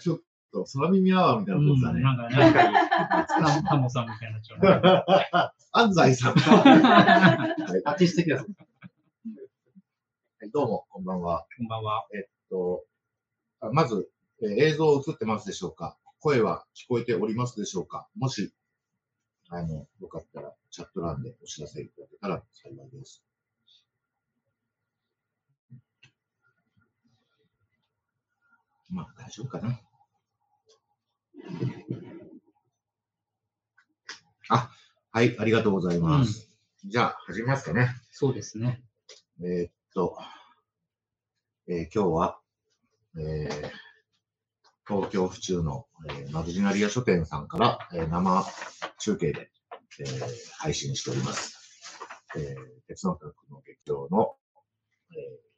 ちょっと空耳アワーみたいなことだね。なんかね、なん。タモさんみたいになっちゃう。安西さん。アーティスト的だ。はいどうも、こんばんは。こんばんは。えっと、あまず、えー映像映ってますでしょうか？声は聞こえておりますでしょうか？もし、あの、よかったら、チャット欄でお知らせいただけたら幸いです。まあ、大丈夫かな。あ、はい、ありがとうございます。じゃあ、始めますかね。そうですね。えーっと、えー今日は、えー東京府中の、えーマルジナリア書店さんから、えー生中継で、えー配信しております。えー鉄の科学の劇場の、えー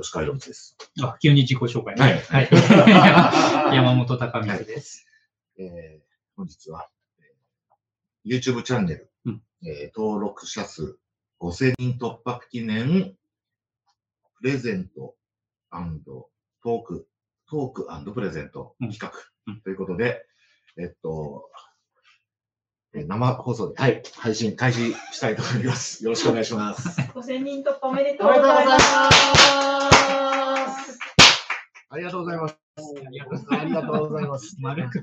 吉川博光です。あ、急に自己紹介ね。はいはい。山本隆光です。えー本日は、えー YouTube チャンネル、うんえー登録者数5000人突破記念プレゼントトーク、トークプレゼント企画うんうんということで、えっと、えー生放送で、はい、配信開始したいと思います。よろしくお願いします。5000人突破おめでとうおめでとうございございま。ますす。ありがとうございます。ありがとうごありがとうございます。丸く。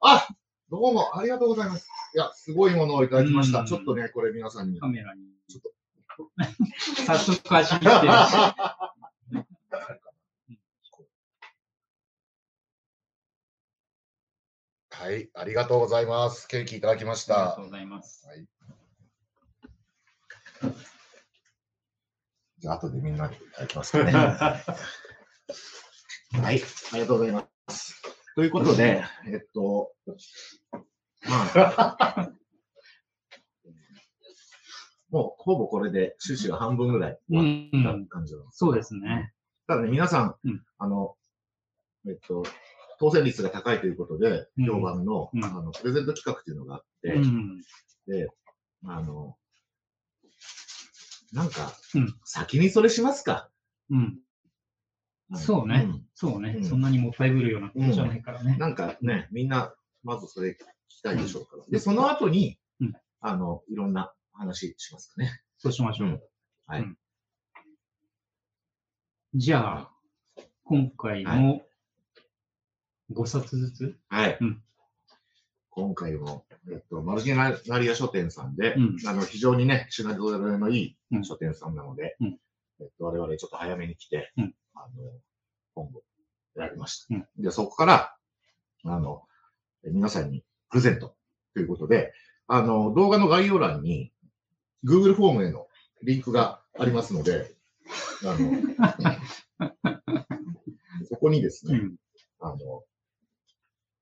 あ、どうもありがとうございます。いや、すごいものをいただきました。うんちょっとね、これ皆さんにカ。メラに。ちょっと。早速始めて るし。はい、ありがとうございます。ケーキいただきましたありがとう。ございます。はい。じゃあ、後でみんなでいただきますかね。はい、ありがとうございます。ということで、えっと、まあ、もうほぼこれで趣旨が半分ぐらい終わった感じなんです。そうですね。ただね、皆さん、うんあの、えっと、当選率が高いということで、うん評判の,、うんあのプレゼント企画というのがあって、うん。で、あの、なんか、うん先にそれしますか。うん。そうねそうねう。んそんなにもったいぶるようなことじゃないからねうん。なんかね、みんな、まずそれ聞きたいでしょうから。で、その後に、うんあの、いろんな話しますかね。そうしましょう。はいうんじゃあ、今回はも5冊ずつ？はい。うん。今回も、えっと、マルジナリア書店さんで、うん。あの、非常にね、品揃えのいいうん。書店さんなので、うん。えっと、我々ちょっと早めに来て、うん。あの、本を選びました。うん。で、そこから、あの、え皆さんにプレゼントということで、あの、動画の概要欄に、Google フォームへのリンクがありますので、あの、そこにですね、うん。あの、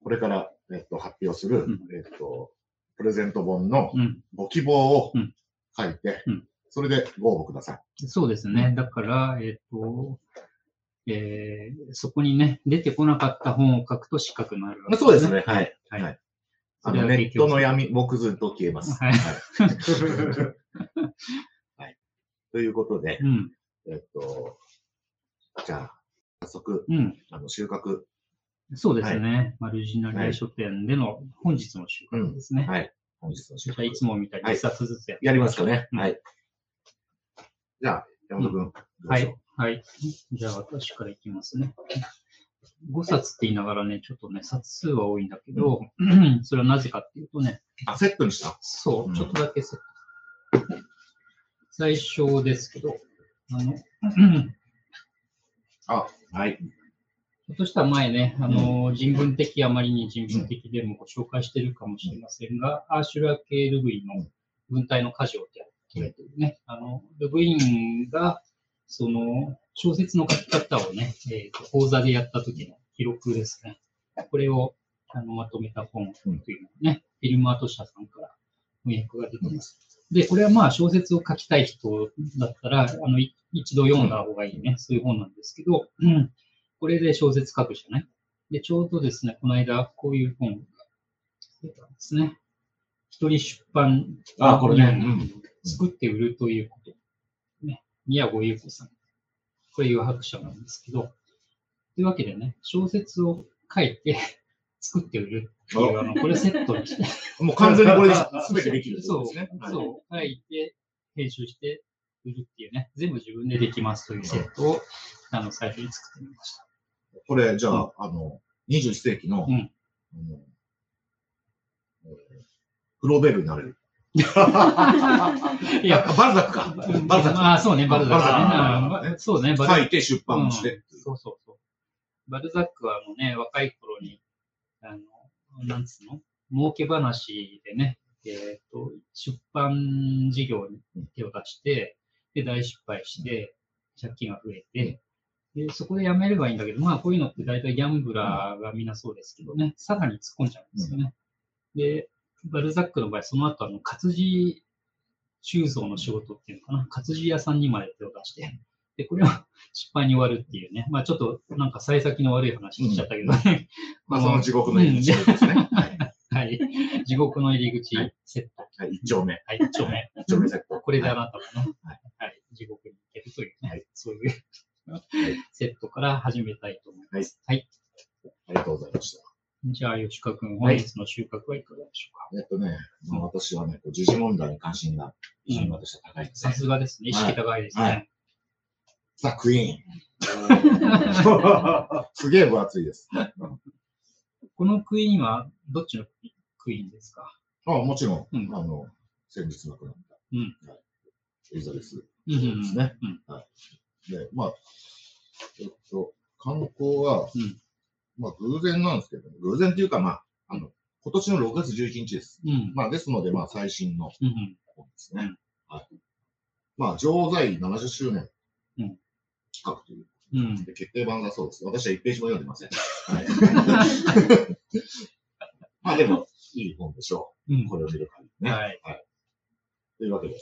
これから、えっと、発表する、うんえっと、プレゼント本のうん。ご希望をうん書いて、うんそれでご応募くださそうですね。だから、えっと、えーそこにね、出てこなかった本を書くと失格になるわい。けそうですね。。はい。はいはいあの、ネットの闇、木図と消えます。はいはい ということでう、ん。えっと、じゃあ、早速、うん。あの、収穫、そうですね。マルジナリア書店での本日の収穫ですね。はい。本日の収穫いつもみたいに1冊ずつややりますかね。うんはい。じゃあ、山本君、はい。はい。じゃあ、私からいきますね。5冊って言いながらね、ちょっとね、冊数は多いんだけど、それはなぜかっていうとね、うあ、セットにした？そうう、んちょっとだけセット。最初ですけど、あの、あ、はい。ひょっとしたら前ね、あの、人文的、あまりに人文的でもご紹介してるかもしれませんが、アーシュラ系ルブイの文体の箇条ってやってるね、あの、ルブインが、その、小説の書き方をね、えーと講座でやった時の記録ですね。これをあのまとめた本というのをね、フィルムアート社さんから翻訳が出てます。で、これはまあ小説を書きたい人だったら、あの、い一度読んだ方がいいね、そういう本なんですけど、うん、これで小説書くじゃないで、ちょうどですね、この間、こういう本が出たんですね。一人出版。あこれねうん作って売るということ。ね。宮古優子さん。これ、余白者なんですけど、というわけでね、小説を書いて 作って売るっていう、あの、これセットにして、もう完全にこれで全てできるそう、そう、書いて、編集して売るっていうね、全部自分でできますというセットを、あの、最初に作ってみました。これ、じゃあ、あの、21世紀の、うんあのえーフローベルになれる。いや、バルザックか。バルザック。ああ、そうね、バルザックねバルザックうん。そうね、バル書いて出版もして。うんそうそうそう。バルザックはあのね、若い頃に、あの、なんつうの？儲け話でね、えっ、と、出版事業に手を出して、で、大失敗して、借金が増えて、で、そこでやめればいいんだけど、まあ、こういうのって大体ギャンブラーがみんなそうですけどね、さらに突っ込んじゃうんですよね。で、バルザックの場合、その後、あの、活字鋳造の仕事っていうのかな、活字屋さんにまで手を出して、で、これは失敗に終わるっていうね、まあちょっとなんか幸先の悪い話しちゃったけどね。まあ、その地獄の入り口ですね。はいはい。地獄の入り口セット。はい、一丁目。はい、一丁目。一丁目セット。これであなたがね、はいはい、地獄に行けるというね、はいそういうセットから始めたいと思います。はい。ありがとうございました。じゃあ、吉川君、本日の収穫はいかがでしょうか？えっとね、まあ、私はね、時事問題に関心が非常に私は高いんですさね。すがですね。意識高いですね。はいザ・クイーン。すげえ分厚いです。このクイーンはどっちのクイーンですか？あもちろん、うんあの、先日亡くなった、うんはいエリザベスですね。うんはい。で、まあ、えっと、観光は、うんまあ、偶然なんですけど、偶然っていうか、まあ、あの、今年の6月11日です。うん。まあ、ですので、まあ、最新のうんうん。本ですね。はい。まあ、女王在位70周年うん企画といううん。で決定版だそうです。私は1ページも読んでません。はい。まあでも、いい本でしょうんう。これを見る限りね。はい。というわけで、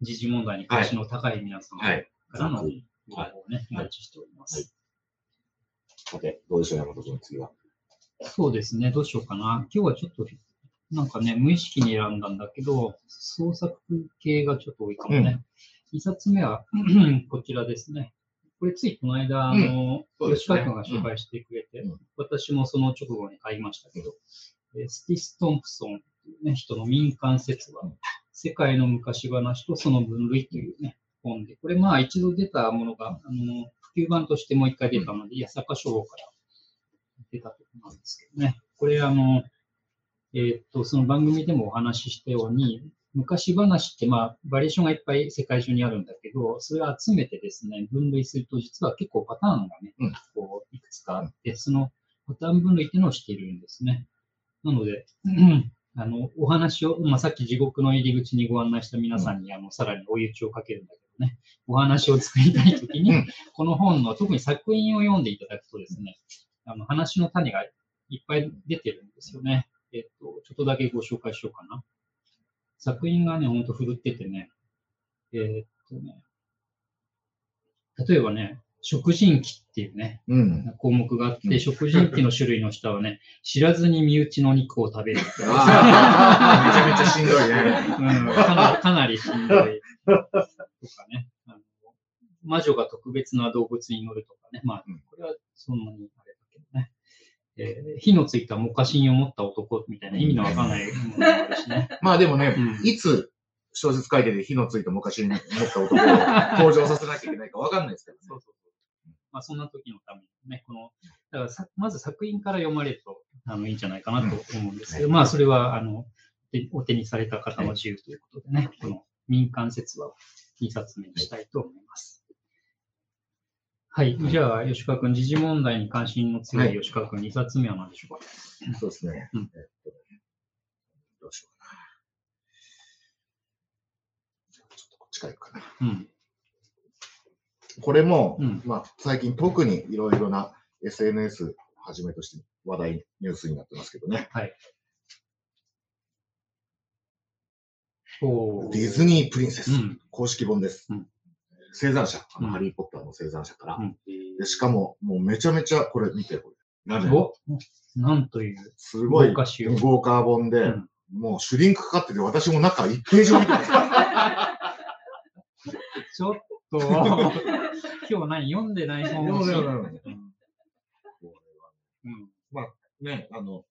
時事問題に関心の高い皆さんかはい。らの情報をね、おはい待ちしておりまはいす。さて、どうでしょう、山本君、次は。そうですね、どうしようかな。今日はちょっと、なんかね、無意識に選んだんだけど、創作系がちょっと多いかもね。一冊目は、こちらですね。これついこの間、あの、そうですね吉川君が紹介してくれて、うん私もその直後に買いましたけど、えースティス・トンプソンというね、人の民間説話、世界の昔話とその分類というね、本で、これまあ一度出たものが、あの、普及版としてもう一回出たので、八坂書房から出たところなんですけどね。これあの、えーっと、その番組でもお話ししたように、昔話って、まあ、バリエーションがいっぱい世界中にあるんだけど、それを集めてですね、分類すると、実は結構パターンがね、うんこう、いくつかあって、そのパターン分類っていうのをしているんですね。なので、うんあの、お話を、まあ、さっき地獄の入り口にご案内した皆さんに、あの、さらに追い打ちをかけるんだけどね、お話を作りたいときに、うん。この本の、特に作品を読んでいただくとですね、あの、話の種がいっぱい出てるんですよね。えっと、ちょっとだけご紹介しようかな。作品がね、ほんと振るっててね、えーっとね、例えばね、食人鬼っていうね、うん。項目があって、うん食人鬼の種類の下はね、知らずに身内の肉を食べる めちゃめちゃしんどいね。うん、かなり、かなりしんどい。とかね。あの魔女が特別な動物に乗るとかね。まあうん、これはそんなにあれだけどね。えー火のついたモカシンを持った男みたいな意味のわかんないものもあるしね。まあでもね、うんいつ小説書いてて火のついた昔に持った男を登場させなきゃいけないかわかんないですけどね。そうそう。まあ、そんな時のためにね、この、だからさまず作品から読まれるとあのいいんじゃないかなと思うんですけど、まあ、それは、あの、でお手にされた方の自由ということでね、この民間説話を2冊目にしたいと思います。はい。じゃあ、吉川君、時事問題に関心の強はいい吉川君、2冊目は何でしょうか？そうですね。うんえっとどうしようかな。じゃあちょっとこっちからいくかな。うん。これも、うんまあ、最近特にいろいろな SNS はじめとして話題、ニュースになってますけどね。おーディズニープリンセス、うん。公式本です。うん生産者、あの、うんハリー・ポッターの生産者から。うんでしかも、もうめちゃめちゃ、これ見て、これ。ラメおなんという。すごい豪華本で、うんもうシュリンクかかってて、私も中1ページも見てます。ちょっと、今日何読んでない本を読んでないうんこれはうんね、あの、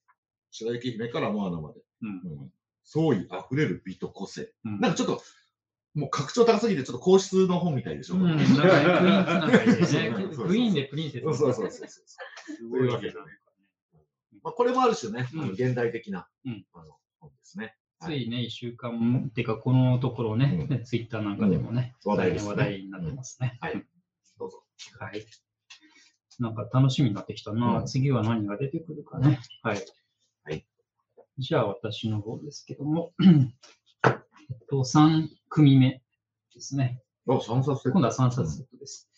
白雪姫からモアナまで。うんうん創意あふれる美と個性。うんなんかちょっと、もう格調高すぎて、ちょっと皇室の本みたいでしょ。うん、なんかクイーンつながりで そうね。クイーンでプリンセス。そうそうそうそう。すごいわけだね。まあ、これもある種ね、現代的な、うんあの本ですね。ついね、一週間、っていうか、このところね、うツイッターなんかでもね、話題ですね話題になってますね。はいどうぞ。はい。なんか楽しみになってきたな。うん次は何が出てくるかね。はい。はい。じゃあ、私の方ですけども、えっと、3組目ですね。あ、3冊セット今度は3冊セットです。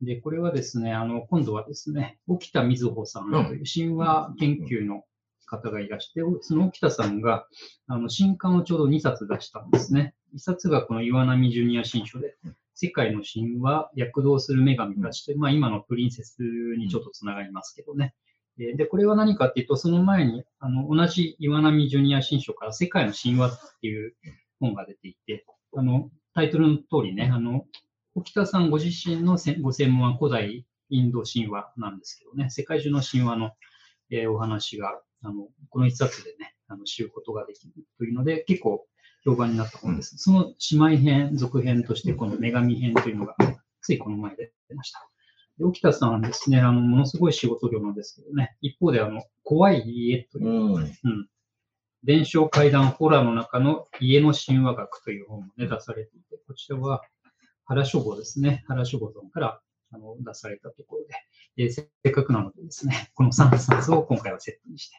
で、これはですね、あの、今度はですね、沖田瑞穂さんという神話研究の方がいらして、その沖田さんが、あの、新刊をちょうど2冊出したんですね。1冊がこの岩波ジュニア新書で、世界の神話、躍動する女神たちという、まあ今のプリンセスにちょっとつながりますけどね。えーで、これは何かっていうと、その前に、あの、同じ岩波ジュニア新書から世界の神話っていう本が出ていて、あの、タイトルの通りね、あの、沖田さんご自身のせご専門は古代インド神話なんですけどね、世界中の神話の、えーお話が、あの、この一冊でね、あの知ることができるというので、結構評判になった本です。その姉妹編、続編として、この女神編というのが、ついこの前で出ました。で沖田さんはですね、あの、ものすごい仕事量なんですけどね、一方で、あの、怖い家という、うん。伝承怪談ホラーの中の家の神話学という本もね、出されていて、こちらは原書房ですね。原書房さんからあの出されたところで、えーせっかくなのでですね、この3冊を今回はセットにして、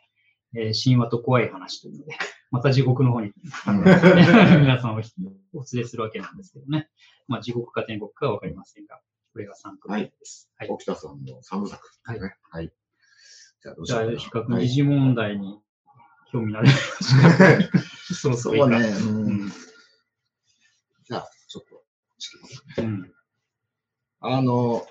えー神話と怖い話というので、また地獄の方に、皆さんをお連れするわけなんですけどね。まあ地獄か天国かわかりませんが、これが3組目です。はい。沖田さんの3部作。はいね。はい。じゃあ、どうしじゃあ、よう比較はい二次問題に興味のある 方そろそろいいか。そうね。ううんん。じゃあ、ちょっと、ちょっとうん。あの、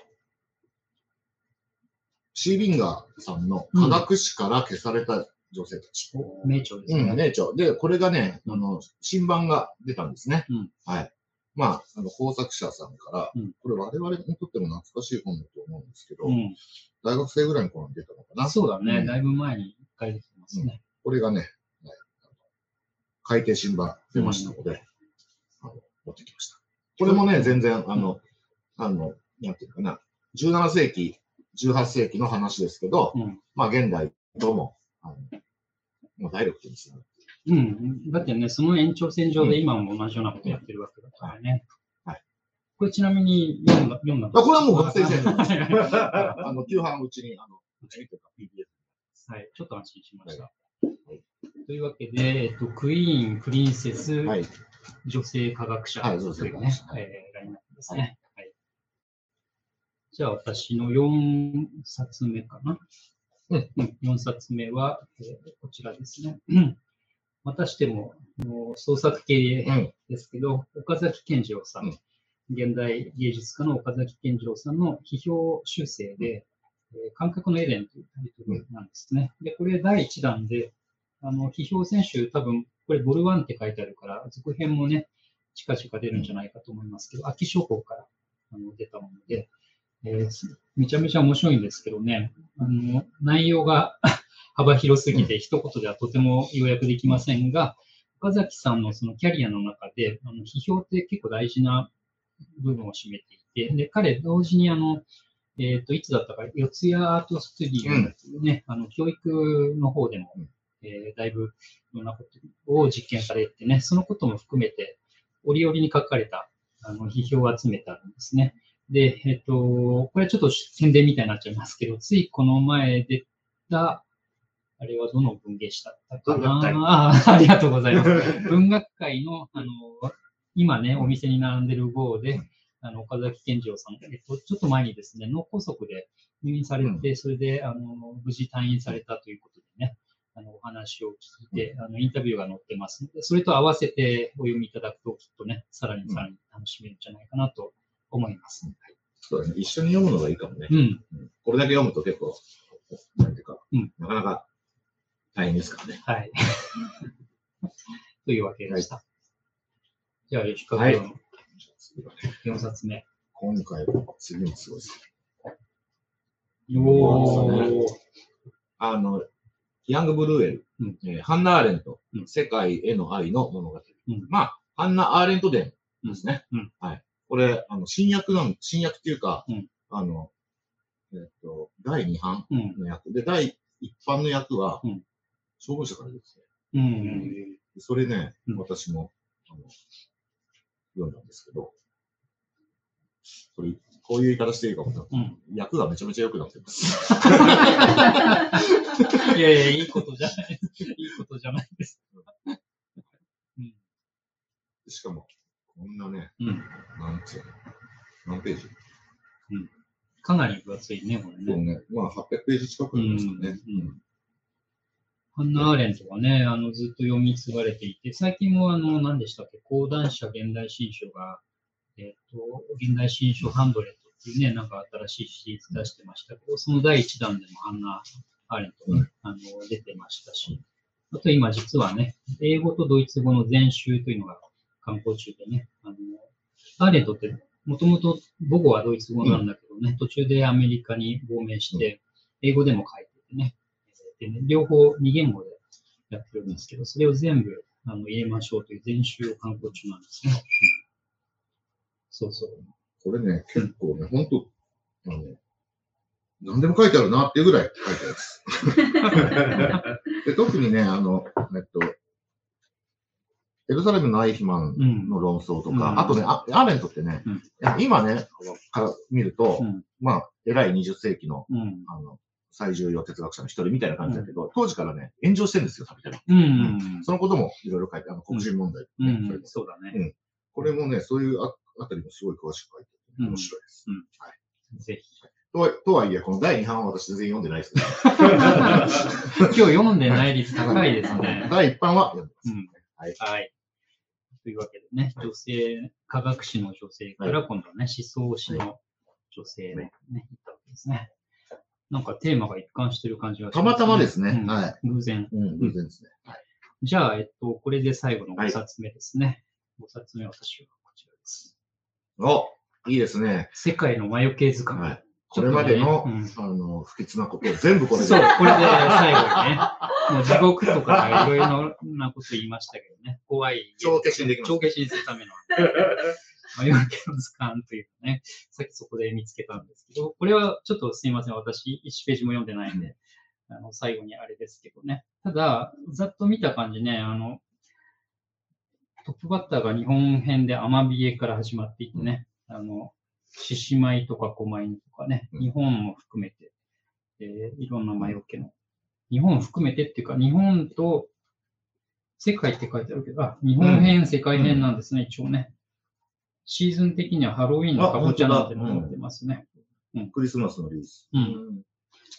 シービンガーさんの科学史から消された女性たち。名著ですうん、ね。ね、ちょ。で、これがね、あの、新版が出たんですね。うんはい。まあ、あの、工作者さんから、うんこれ我々にとっても懐かしい本だと思うんですけど、うん。大学生ぐらいの頃に出たのかな。そうだね、うんだいぶ前に一回出てますね。これがね、はい改訂新版出ましたので、あの持ってきました。これもね、全然、あの、あの、なんていうかな、17世紀、18世紀の話ですけど、うん。まあ、現代とも、あのもうダイレクトにする。うん。だってね、その延長線上で今も同じようなことやってるわけだからね。はい。これちなみに読んだ、読んだあこれはもう学生時代のはあの、旧版うちに、あの、うちにとか PDF。い、ちょっと安心しました。はいというわけで、えっと、クイーン、プリンセス、はい。女性科学者はいというね女性科学者、はいえーラインナップですね。はい。じゃあ、私の4冊目かな。うんうん、4冊目は、えーこちらですね。う んまたしても、創作系うん。ですけど、岡崎健次郎さん、うん現代芸術家の岡崎健次郎さんの批評修正で、えー感覚のエデンというタイトルなんですね。で、これ第1弾で、あの、批評選手、多分、これボルワンって書いてあるから、続編もね、近々出るんじゃないかと思いますけど、秋書房からあの出たもので、えーめちゃめちゃ面白いんですけどね、あの、内容が 幅広すぎて一言ではとても要約できませんが、岡崎さんのそのキャリアの中で、あの批評って結構大事な部分を占めていて、で、彼同時にあの、えっ、と、いつだったか、四谷アートスタジオというね、あの、教育の方でも、うん。えーだいぶいろんなことを実験されてね、そのことも含めて、折々に書かれた、あの、批評を集めたんですね。で、えっ、と、これはちょっと宣伝みたいになっちゃいますけど、ついこの前出た、あれはどの文芸誌だったかな？あありがとうございます。文学界の、あの、今ね、お店に並んでる号で、あの、岡崎健次郎さん、えっと、ちょっと前にですね、脳梗塞で入院されて、それで、あの、無事退院されたということでね、あの、お話を聞いて、あの、インタビューが載ってます。ので、それと合わせてお読みいただくと、きっとね、さらにさらに楽しめるんじゃないかなと思います。そうだね。一緒に読むのがいいかもね。うん。うんこれだけ読むと結構、なんていうか、うんなかなか大変ですからね。はい。というわけでした。じゃあ、吉川はい君の4冊目。今回、次もすごいです。おー。あの、ヤング・ブルーエル、うんえーハンナ・アーレント、うん世界への愛の物語。うんまあ、ハンナ・アーレント伝ですね。はい。これ、あの、新訳なん、新訳っていうか、うんあの、えっと、第2版うん。の役で、第1版の役は、うん消防車からですね。うん。それね、うん私も、あの、読んだんですけど、これ、こういう言い方していいかもな。うん。役がめちゃめちゃ良くなってます。いやいや、いいことじゃない。いいことじゃないです。うん。しかも、こんなね、うん。なんつうの、何ページ？かなり分厚いね、これそうね。ね、まあ800ページ近くありますかね。うんハンナ・アーレントがね、あの、ずっと読み継がれていて、最近もあの、何でしたっけ、講談社現代新書が、えっ、と、現代新書ハンドレットっていうね、なんか新しいシリーズ出してましたけど、その第一弾でもハンナ・アーレントが、うん。あの、出てましたし、あと今実はね、英語とドイツ語の全集というのが刊行中でね、あの、アーレントって、もともと母語はドイツ語なんだけどね、途中でアメリカに亡命して、英語でも書いててね、でね両方2言語でやってるんですけど、それを全部あの入れましょうという全集を刊行中なんですね。うんそうそう。これね、結構ね、ほんと、あの、何でも書いてあるなっていうぐらい書いてあるです。で特にね、あの、えっと、エルサレムのアイヒマンうん。の論争とか、うんあとね、あアーレントってね、うん今ね、から見ると、うん。まあ、偉い20世紀の、うん。あの、最重要哲学者の一人みたいな感じだけど、当時からね、炎上してるんですよ、たびたび。うん。そのこともいろいろ書いて、あの、黒人問題、うねそうだね。これもね、そういうああたりもすごい詳しく書いてて、うん面白いです。ぜひ。とはとはいえ、この第2版は私全然読んでないですけど、今日読んでない率高いですね。第1版は読んでます。うん。はい。はい。というわけでね、女性、科学史の女性から今度はね、思想史の女性のね、いったわけですね。なんかテーマが一貫してる感じがします、たまたまですね。うんはい。偶然。うん、偶然ですね。はい。じゃあ、えっと、これで最後の5冊目ですね。5冊目は私はこちらです。お、いいですね。世界の魔除け図鑑。はい。これまでの、うんあの、不吉なことを全部これで。そう、これで最後にね、もう地獄とかいろいろなこと言いましたけどね、怖い。帳消しにできます帳消しにするための。魔除けの図鑑というね、さっきそこで見つけたんですけど、これはちょっとすいません、私1ページも読んでないんで、あの最後にあれですけどね。ただ、ざっと見た感じね、あの、トップバッターが日本編でアマビエから始まっていってね、あの、獅子舞とか狛犬とかね、うん日本も含めて、えーいろんな魔除けの。日本含めてっていうか、日本と世界って書いてあるけど、あ、日本編、世界編なんですね、一応ね。シーズン的にはハロウィンのかぼちゃなんてのが載ってますね。クリスマスのリリース。うん。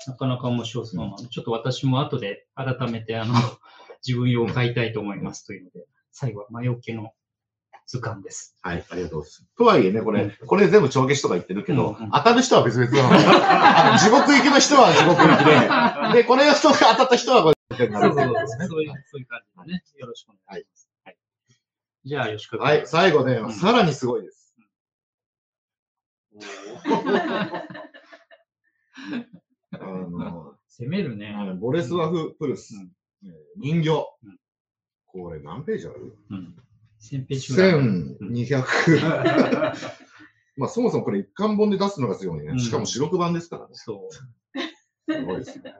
なかなか面白そうなので、ちょっと私も後で改めて、あの、自分用を買いたいと思いますというので、最後は魔除けの図鑑です。はい、ありがとうございます。とはいえね、これ、これ全部帳消しとか言ってるけど、当たる人は別々なの地獄行きの人は地獄行きで、で、これが人が当たった人はこれですね。そういう、そういう感じでね。よろしくお願いします。はい。じゃあ、吉川君はい、最後ねう、んさらにすごいです。あの、攻めるね。ボレスワフ・プルス、人形、うんこれ何ページある？うん。1000ページぐらい。?1200。まあそもそもこれ一貫本で出すのがすごいね。うんしかも四六版ですからね。そう。すごいですね。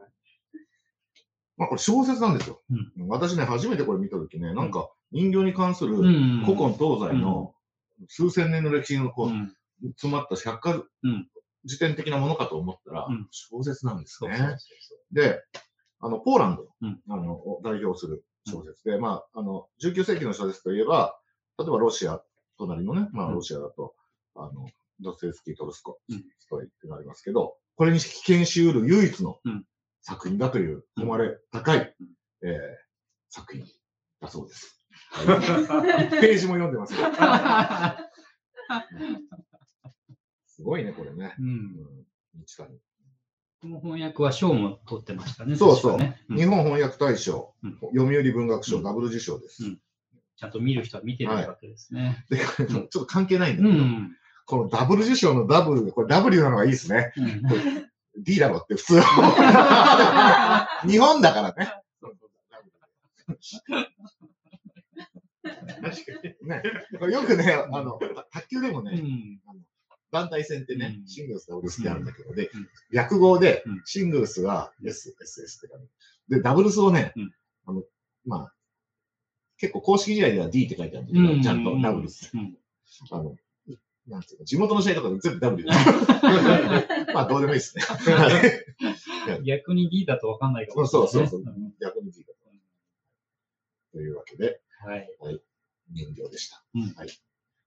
まあこれ小説なんですよ。うん私ね、初めてこれ見たときね、なんか人形に関するうん。古今東西の数千年の歴史のこう、うん。詰まった百科うん事典的なものかと思ったら、うん小説なんですね。で、あの、ポーランド、うんあのを代表する小説で、まあ、あの、19世紀の小説といえば、例えばロシア、隣のね、まあ、うんロシアだと、あの、ドストエフスキー、トルスコ、うんストイってなりますけど、これに危険しうる唯一のうん作品だという、誉れ高い、うんえー作品だそうです。1ページも読んでますよ。すごいね、これね。う。うんん、日谷この翻訳は賞も取ってましたね。そうそうねうん日本翻訳大賞、うん読売文学賞、うんダブル受賞です。うんちゃんと見る人は見てるわけですね。で、ちょっと関係ないんだうけど、ん。このダブル受賞のダブル、これ W なのがいいですね。うん D だろって普通は。日本だからね。ね、よくね、あの、卓球でもね、うんあの団体戦ってね、うんシングルス、ダブルスってあるんだけど、でうん、略語でうん、シングルスが S、SS って感じ。で、ダブルスをねうん、あの、まあ、結構公式試合では D って書いてあるんだけど、ちゃんとダブルス。うんあの、なんていうの、地元の試合とかで全部 W まあ、どうでもいいですね。逆に D だとわかんないかもしれそない、ね。うそうそう。逆に D だと。というわけで、はい。人形でした。うんはい。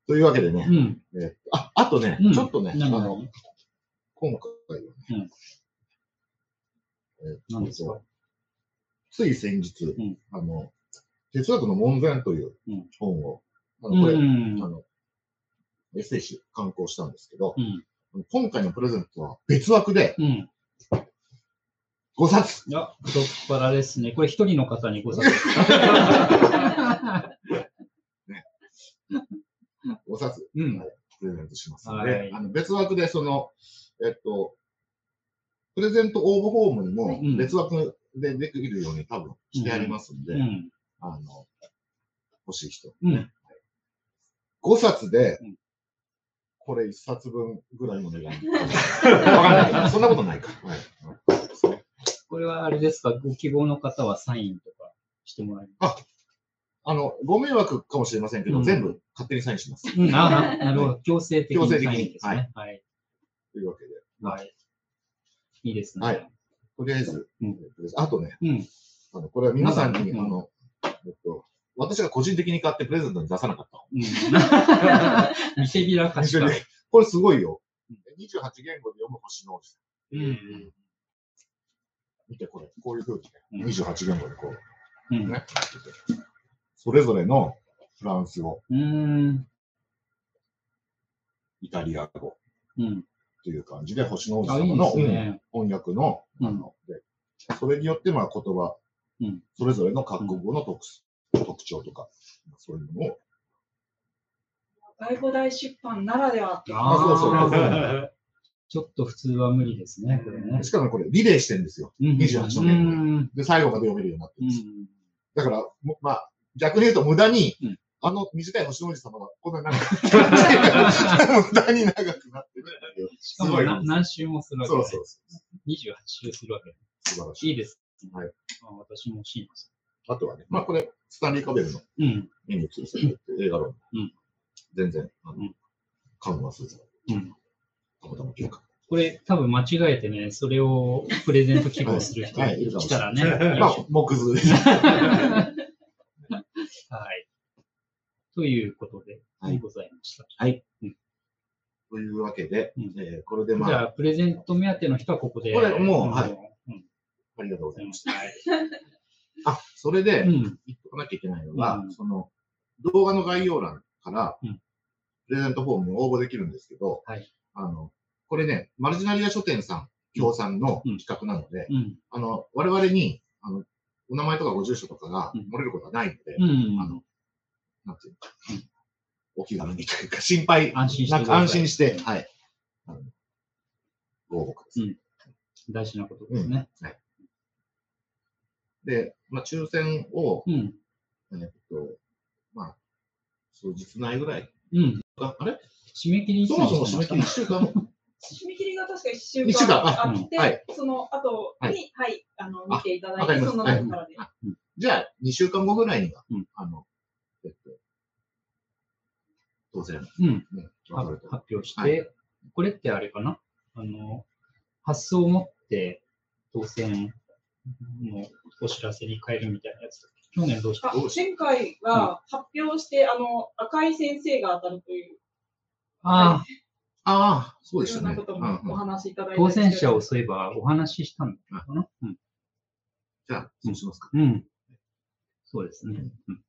というわけでね、うん。えーあ、あとね、うんちょっとね、あの、今回はね、うんえー何ですか？つい先日、んあの、哲学の門前といううん本を、あうの、これ、ん。あの、エッセイ集刊行したんですけど、うん。今回のプレゼントは別枠でうん。5冊。いや、太っ腹ですね。これ一人の方にご参加。5冊、うんはいプレゼントしますので、はいあの別枠でその、えっと、プレゼント応募フォームにもうん別枠でできるように多分してありますんで、うん。あの、欲しい人。うん。5冊でうん、これ1冊分ぐらいの値段。わかんないそんなことないか。はい。これはあれですか、ご希望の方はサインとかしてもらえますあの、ご迷惑かもしれませんけど、うん全部勝手にサインします。うん、あななるほど。強制的に強制的にサインですね。はい。というわけで、はい。いいですね。はいとりあえず、うんえっとですあとね、うん。あのこれは皆さんに、うんあの、えっと、私が個人的に買ってプレゼントに出さなかった。うん。見せびらかしか。これすごいよ。28言語で読む星の王子さん。うん。見て、これ、こういう風にうんね、28言語でこう、うん。ね、それぞれのフランス語、うん。イタリア語うん。という感じで、星の王子様の、すね。うん翻訳の、うんあの、で、それによって、まあ、言葉、うんそれぞれの各国語の特,、特徴とか、そういうのを、外語大出版ならでは。あそうそうあー ちょっと普通は無理ですね、これね。しかもこれ、リレーしてるんですよ。うん28う年ん。で、最後まで読めるようになってるんです。うんだから、もまあ、逆に言うと無駄に、うんあの短い星の王子様がこんなに長く 無駄に長くなってる。しかもな何周もするわけそうねそうそう。28周するわけ。素晴らしい。いいです。はいあ。私も欲しいです。あとはね、まあこれ、スタンリー・カベルのうん。目に映る世界っていう映画論。うん全然、あのうん、買うの忘れてた。うん。たまたま計画。これ多分間違えてね、それをプレゼント希望する人がはいいるかもし来たらね。まあ、木図です。はい。ということで、はいございました。というわけで、うんえーこれでまあ、じゃあ、プレゼント目当ての人はここで。これもううんはいうんありがとうございました。はい。あ、それで、うん。言っとかなきゃいけないのが、うんその、動画の概要欄からうん、プレゼントフォームに応募できるんですけど、はいあの、これね、マルジナリア書店さん、協賛のうん企画なので、うん。あの、我々に、あの、お名前とかご住所とかがうん漏れることはないので、うん。あの、なんていうの、お気軽にというか、心配安心して安心して、はい。ご応募ください。うん大事なことですね。はい。で、まあ、抽選を、うん。えっと、まあ、数日内ぐらい。うん。ああれ？締め切りそもそも締め切り1週間 締め切りが確か1週一週間ああって、はいその後に、ははい、あの、あ見ていただいて、その中からで。はいじゃあ、2週間後ぐらいには、うんあの、えっと、当選、うん。ね。発表して、はいこれってあれかな？あの、発送を持って当選のお知らせに変えるみたいなやつ去年どうした？あ前回は発表して、あの、赤井先生が当たるという、あああ、そうでいろんなことしたね。うんもおうんあ、話しいただいて。当選者をそういえばお話ししたんだかな？うん。じゃあ、そうしますか。うん。そうですね。うん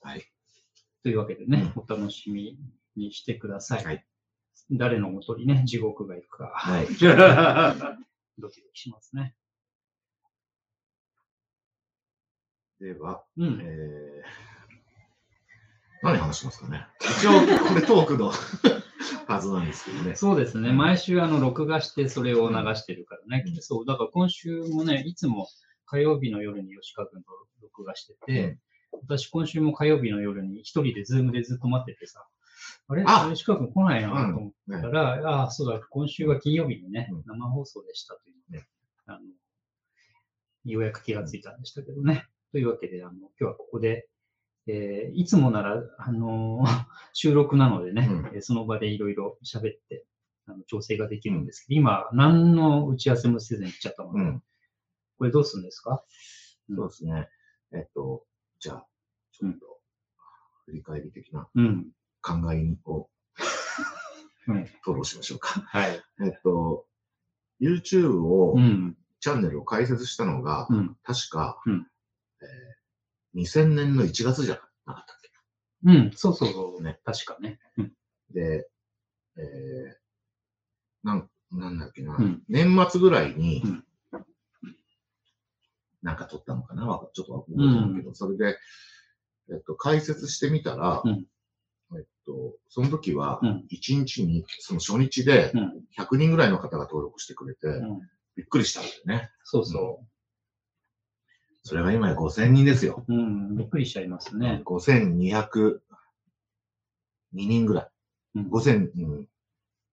はい。というわけでね、お楽しみにしてください。はい誰のもとにね、地獄が行くか、はい。ドキドキしますね。では、うん。えー、何話しますかね。一応、これトークの はずなんですけどね。そうですね。毎週、あの、録画してそれを流してるからね。うんそう、だから今週もね、いつも火曜日の夜に吉川君と録画してて、私今週も火曜日の夜に一人でズームでずっと待っててさ、あれ？あ！吉川君来ないなと思っねたら、ああ、そうだ、今週は金曜日にね、うん。生放送でしたというので、ねあの、ようやく気がついたんでしたけどね。というわけで、あの、今日はここで、えーいつもなら、あのー 収録なのでね、うん。えーその場でいろいろ喋って、あの調整ができるんですけど、今、何の打ち合わせもせずに来ちゃったので、うん。これどうするんですか？そうですね。えっと、じゃあ、ちょっと、振り返り的なうん。考えを、うん討論しましょうか。はい。えっと、YouTube を、うん。チャンネルを開設したのが、うん。確か、うんえー2000年の1月じゃなかったっけ？うん。そうそうそう。ね確かね。うん。で、えー、なん、なんだっけな、うん年末ぐらいに、うんなんか撮ったのかな？わかちょっと覚えてないけど、それで、えっと、解説してみたら、うんえっと、その時はうん、1日に、その初日でうん。100人ぐらいの方が登録してくれて、うん。びっくりしたんだよね。そうそそれが今や5000人ですよ。う。うん。びっくりしちゃいますね。5202人ぐらい。うん。5000、うん。い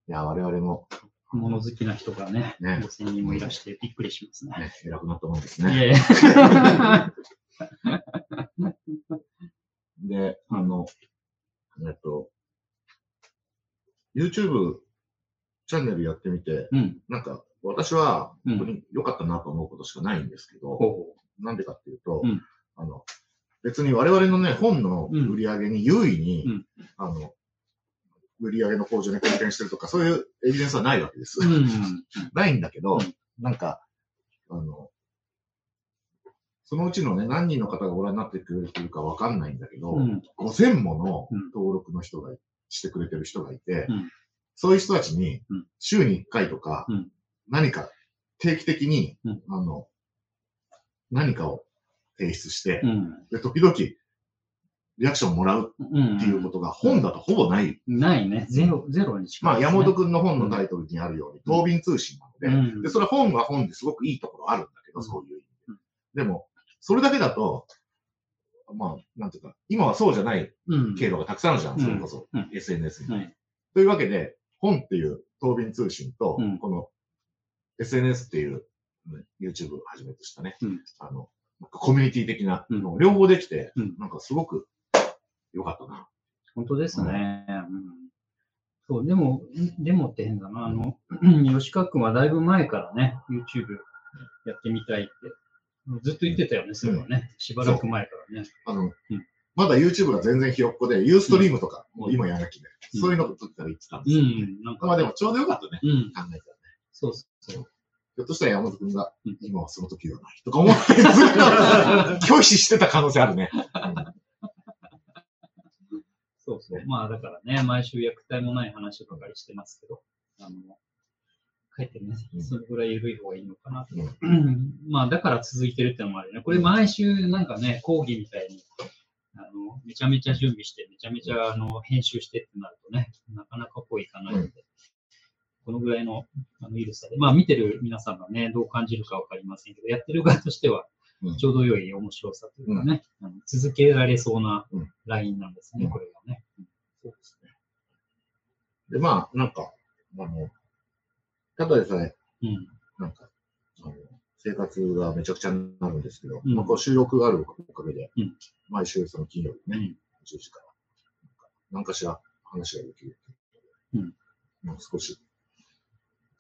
や、我々も、物好きな人がね、ね5000人もいらしてびっくりしますね。ね、偉くなったもんですいね。え。で、あの、えっと、YouTube チャンネルやってみて、うん。なんか、私は、うん本当に良かったなと思うことしかないんですけど、ほなんでかっていうと、うんあの、別に我々のね、本の売り上げに優位に、うんあの、売り上げの向上に貢献してるとか、そういうエビデンスはないわけです。う。うん。ないんだけど、うんなんか、あの、そのうちのね、何人の方がご覧になってくれてるかわかんないんだけど、うん。5000ものうん登録の人が、してくれてる人がいて、うんそういう人たちにうん、週に1回とか、うん何か定期的に、うんあの、何かを提出して、うん。で、時々、リアクションもらううん。っていうことが本だとほぼない。ないね。ゼロ、ゼロに近まあ、いですね。山本くんの本のタイトルにあるように、うん東便通信なので、うんで、それは本は本ですごくいいところあるんだけど、うんそういう意味うんで。でも、それだけだと、まあ、なんていうか、今はそうじゃないうん。経路がたくさんあるじゃん、うんそれこそ、うん SNS に。はい。というわけで、本っていう東便通信と、うんこの SNS っていう、ね YouTube をはじめとしたね、うんあの、コミュニティ的な両方できて、うんなんかすごく良かったな。本当ですね。うんそう、でも、でもって変だな。あの、吉川君はだいぶ前からね、YouTube やってみたいって、ずっと言ってたよね、それはね。しばらく前からね。あの、うんまだ YouTube が全然ひよっこで、ユーストリームとか、うんもう今やらきで、うんそういうのを撮ってたら言ってたんでうすよ、ん、なんか、まあでもちょうどよかったね、うん、考えたらね。そうそう。ひょっとしたら山本くんが、うん今はその時ではないとか思って、ずっと拒否してた可能性あるね。そうそう。まあだからね、毎週虐待もない話ばかりしてますけど、あの、書いてねう、んそれぐらい緩い方がいいのかなと。まあだから続いてるってのもあるよね。これ毎週なんかね、講義みたいに、あの、めちゃめちゃ準備して、めちゃめちゃあの編集してってなるとね、なかなかこういかないので、このぐらいのあの緩さで、まあ見てる皆さんがね、どう感じるかわかりませんけど、やってる側としてはうんちょうど良い面白さというかね、あの続けられそうなうんラインなんですね、うんこれがね。そうですね。で、まあ、なんか、あの、ただでさえ、うん。なんか、あの、生活がめちゃくちゃになるんですけど、うんまあ、こう収録があるおかげで、うん毎週その金曜日ね、うん10時から、なんか何かしら話ができる。うんまあ、少し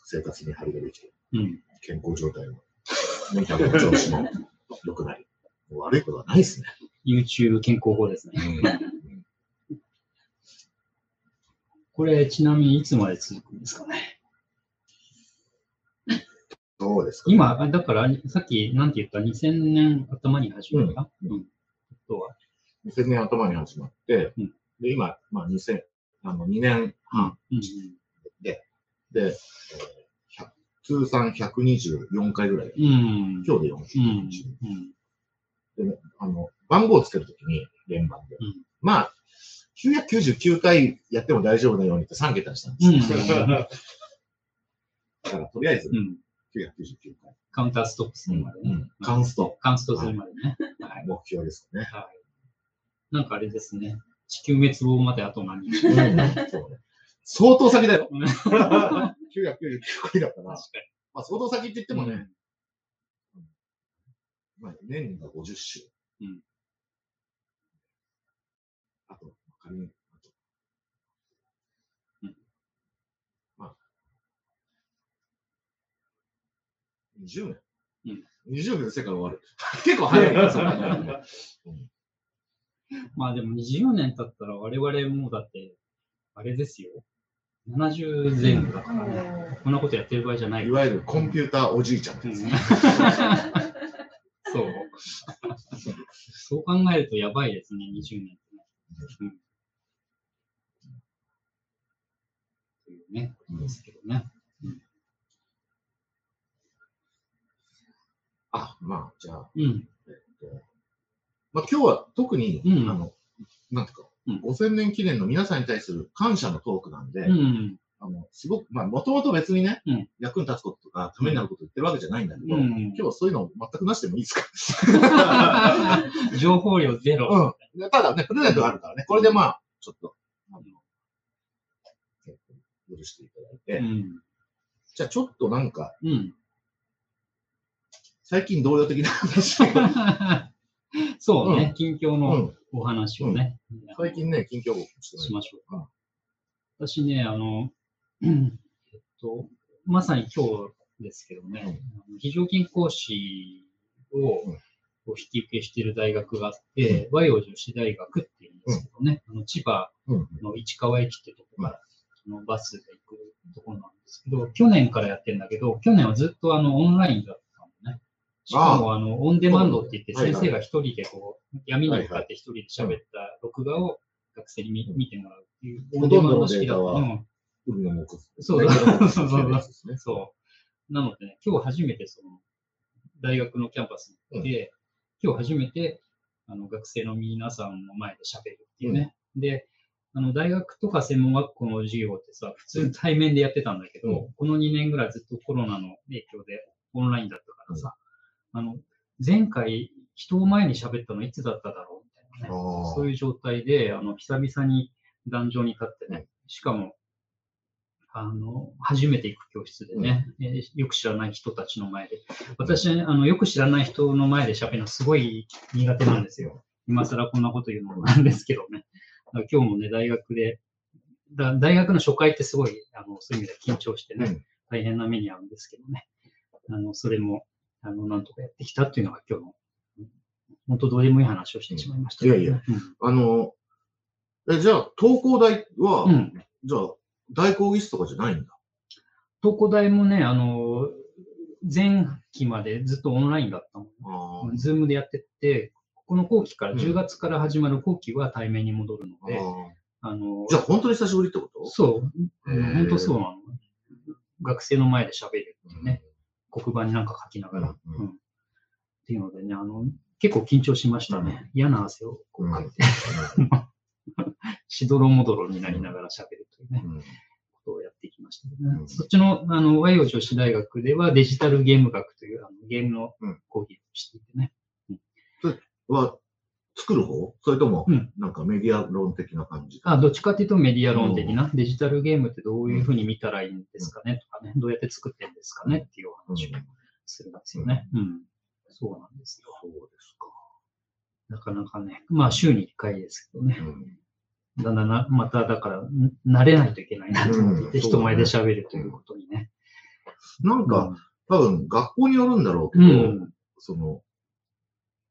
生活に張りができて、うん。健康状態も、メンタルの調子も良くなり、悪いことはないですね。YouTube 健康法ですね。うんこれ、ちなみにいつまで続くんですかね？そうですか、ね。今、あだから、さっき、なんて言った、2000年頭に始めた、うんうん。とは、2000年頭に始まって、うんで、今、まあ、2000、あの、2年半うん。で、えー100通算124回ぐらい、うん。今日で40うん日、うん。でね、あの、番号をつけるときに、連番で。うんまあ、999回やっても大丈夫なようにって3桁にしたんですよ。うん だから、とりあえずうん。999回。カウンターストップするまでね。うんカウンスト、カウンストするまでね。はい。目標ですね。はい。なんかあれですね。地球滅亡まであと何日？相当先だよ。うん999回だから、まあ、相当先って言ってに。もね、まあ、年が50週。うんあと、仮に、あとうんまあ、20年。うん20年で世界終わる。結構早いよ、それは まあでも20年経ったら我々もうだって、あれですよ。70前後だからね。こんなことやってる場合じゃないい。わゆるコンピューターおじいちゃんうんですね。そう。そう考えるとやばいですね、20年ってね。うん。というね、ことですけどね。あ、まあ、じゃあ、うん。えっと、まあ今日は特に、うんあの、なんていうか、うん5000年記念の皆さんに対する感謝のトークなんで、うん。あの、すごく、まあ、もともと別にね、うん役に立つこととか、ためになること言ってるわけじゃないんだけど、うん今日はそういうの全くなしでもいいですか？情報量ゼロ。うん。ただね、プレゼントがあるからね、これでまあ、ちょっと、あの、えっと許していただいて、うん。じゃあちょっとなんか、うん。最近同様的な話を、そうね、う近況のうん、お話をね、最近ね、近況報告してしましょううんか。私ね、あの、うんえっと、まさに今日ですけどね、あの非常勤講師をうん。こう引き受けしている大学があって、和洋女子大学っていうんですけどね、あの千葉うん。の市川駅ってとこから、あのバスで行くところなんですけど、去年からやってるんだけど、去年はずっとあのオンラインだっ。しかもあのオンデマンドって言って、先生が一人でこう、闇に向かって一人で喋った録画を学生に見見てもらうっていう、オンデマンド式だった。のデータはうん海の木。そうそうそうそう。そう。なのでね、今日初めてその、大学のキャンパスに行って、今日初めて、あの、学生の皆さんの前で喋るっていうね。で、あの、大学とか専門学校の授業ってさ、普通に対面でやってたんだけど、うこの2年ぐらいずっとコロナの影響でオンラインだったからさ、あの、前回人を前に喋ったのいつだっただろう？みたいなね。そういう状態で、あの、久々に壇上に立ってね、しかも、あの、初めて行く教室でね、えーよく知らない人たちの前で。私、あの、よく知らない人の前で喋るのすごい苦手なんですよ。今更こんなこと言うのもなんですけどね。今日もね、大学で、だ大学の初回ってすごい、あの、そういう意味で緊張してね、うん大変な目に遭うんですけどね。あの、それも、あの、なんとかやってきたっていうのが今日の、本当どうでもいい話をしてしまいましたけどね、いやいや。うん。あの、え、じゃあ、東工大は、うん。じゃあ、大講義室とかじゃないんだ？東工大もね、あの、前期までずっとオンラインだったもん。あズームでやってって、この後期から、うん。10月から始まる後期は対面に戻るので、ああの、じゃあ、本当に久しぶりってこと？そう、本当そうなの。学生の前で喋るっていうね、黒板になんか書きながら、うんうん。っていうのでね、あの、結構緊張しましたね。嫌な汗をこうかいて、しどろもどろになりながら喋るというね。うん。ことをやってきましたね、うん。そっちの、あの、和洋女子大学ではデジタルゲーム学というあのゲームのうん。講義をしていてね。は、作る方？それともうん、なんかメディア論的な感じ？あどっちかというとメディア論的な、デジタルゲームってどういうふうに見たらいいんですかね？とかね、どうやって作ってるんですかね？っていうお話をするんですよね。うん。そうなんですよ。そうですか。なかなかね、まあ週に1回ですけどね、うん。だんだんな、まただから、ん慣れないといけないなと思って人前で喋るということにね。なんか、多分、学校によるんだろうけうど、ん、その、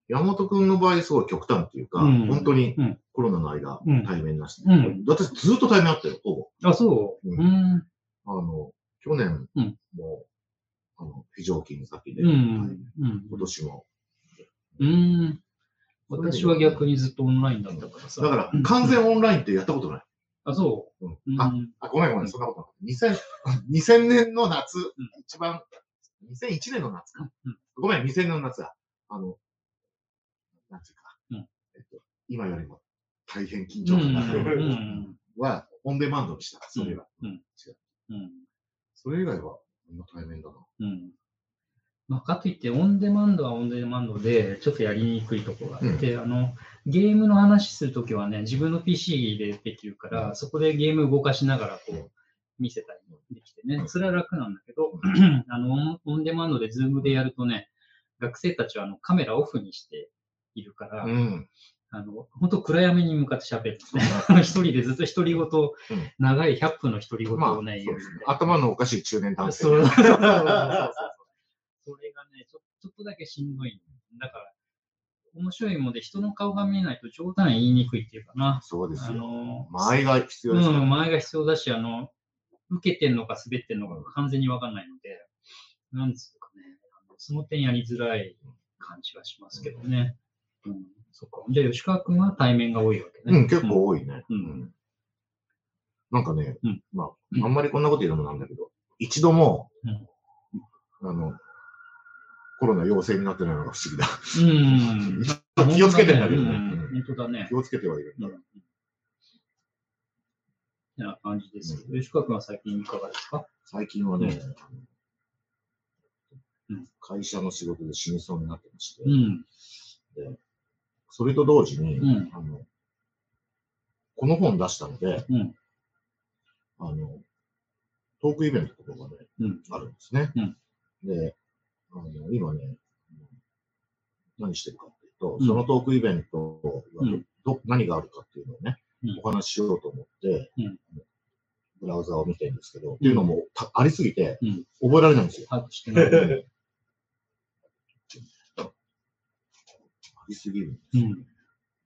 山本くんの場合、すごい極端っていうか、うん本当にうんコロナの間、うん対面なし、うん私ずっと対面あったよ、ほぼ。あ、そう。ううんん。あの、去年うんも、あの、非常勤先で、うん。はいうん。今年も。うん。私は逆にずっとオンラインだったからさ。だからうん、完全オンラインってやったことない。あ、そうう。うんん。あ、あ、ごめんごめん、そんなことなかった。2000, 2000 年の夏、ん一番、2001年の夏か。うんごめん、2000年の夏だ。あの、なんていうか、うんえっと、今よりも大変緊うん。う張感があるん。は、オンデマンドにした。それが。うん違ううん。それ以外は、こんな対面だな。うん。まあ、かといって、オンデマンドはオンデマンドで、ちょっとやりにくいところがあって、あの、ゲームの話するときはね、自分の PC でできるから、そこでゲーム動かしながら、こう、見せたりできてね、それは楽なんだけど、あの、オンオンデマンドでズームでやるとね、学生たちはあのカメラオフにしているから、うん。あの、本当暗闇に向かって喋るんですね。一人でずっと独り言、長い100分の独り言まあ、をね、言うそうですね。頭のおかしい中年男性。そう そうそうそうそう。それがねちょ、ちょっとだけしんどい。だから、面白いもんで人の顔が見えないと冗談言いにくいっていうかな。あそうですよ。の、間合いが必要うですからん、前が必要だし、あの、受けてんのか滑ってんのか完全にわかんないので、なんつうかね、その点やりづらい感じがしますけどね。うん、そっか。じゃあ、吉川君は対面が多いわけね。うん、結構多いね。うん。なんかね、うん。まあ、あんまりこんなこと言うのもなんだけど、一度も、うん。あの、コロナ陽性になってないのが不思議だ。うん。気をつけてんだけどね。うん。本当だね。気。をつけてはいるん。な感じです。吉川君は最近いかがですか？最近はね、うん。会社の仕事で死にそうになってまして、うん。それと同時に、うん。あの、この本出したので、うん。あの、トークイベントとかがね、うん。あるんですね。うん。で、あの、今ね、何してるかっていうと、うん。そのトークイベントがど、何があるかっていうのをね、うん。お話ししようと思って、うん。ブラウザを見てるんですけど、っていうのもたありすぎて、うん。覚えられないんですよ。把握してない。ありすぎるんでうん。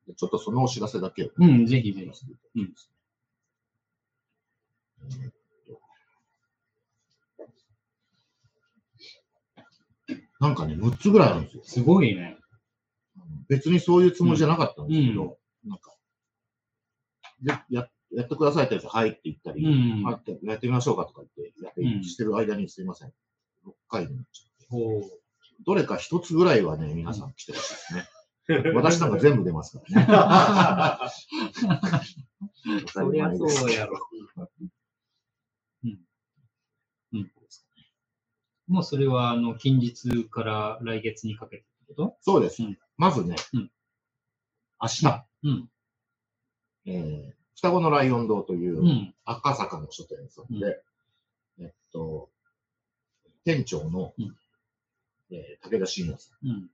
でちょっとそのお知らせだけを、うん、ぜひぜひ。うんえーなんかね、6つぐらいあるんですよ。すごいね。別にそういうつもりじゃなかったんですけど、なんか、でや、やってくださいってやつ、はいって言ったり、うんあってやってみましょうかとか言って、やって、うんしてる間にすいません。6回になっちゃって。どれか一つぐらいはね、皆さん来てほしいですね。私なんか全部出ますからね。そりゃそうやろ。うん。うん。もうそれは、あの、近日から来月にかけてってこそうです。うんまずね、うん明日、うんえー双子のライオン堂という、とうん。赤坂の書店さんで、えっと、店長の、うんえー武田信也さんうん。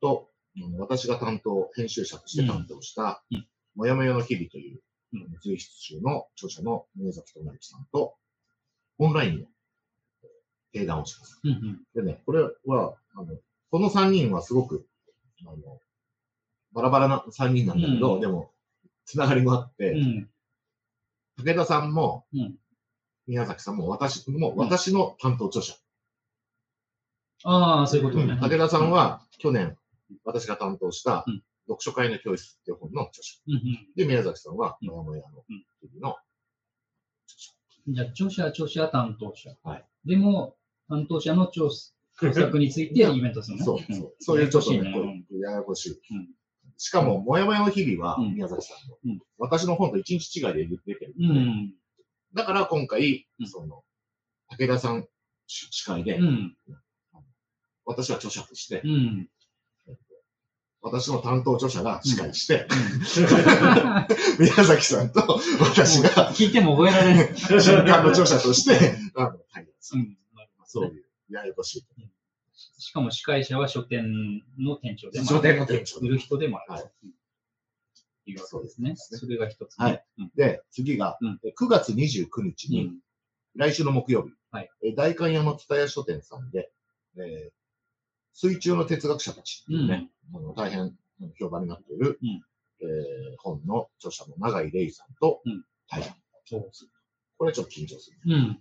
と、うん私が担当、編集者として担当した、うんもやもやの日々という、うん随筆集の著者の宮崎智之さんと、オンラインで定談をします。うん。うん。でね、これは、あの、この3人はすごく、あの、バラバラな3人なんだけど、うんでも、つながりもあって、うん。武田さんも、うん宮崎さんも、私も、私の担当著者。ああ、そういうことね。武田さんは、去年、私が担当したうん、読書会の教室っていう本の著者。で、宮崎さんは、うんもやもやのうん日々の著者。じゃあ、著者、著者、担当者。はいでも、担当者の調査作についてイベントするのそう、んそう。そういうちょっとね、ややこしいしかも、もやもやの日々は、うん宮崎さんの、うん私の本と一日違いで出てる。うん。だから今回、うんその、武田さん司会で、うん。私は著者として、うん。私の担当著者が司会して、うん宮崎さんと私が聞いても覚えられない。新刊の著者として、あの、はい、そういう、ややこしい。しかも司会者は書店の店長でもある。書店の店長売る人でもある。はいうんいうわけですね。そうですねそれが一つね。はいうんで、次が、うんえ9月29日に、うん。来週の木曜日、はいえ大観山蔦屋書店さんで、えー水中の哲学者たちね、あの大変うん評判になっている、うんえー本の著者の永井玲さんとうん対談そうする。これちょっと緊張する。うん。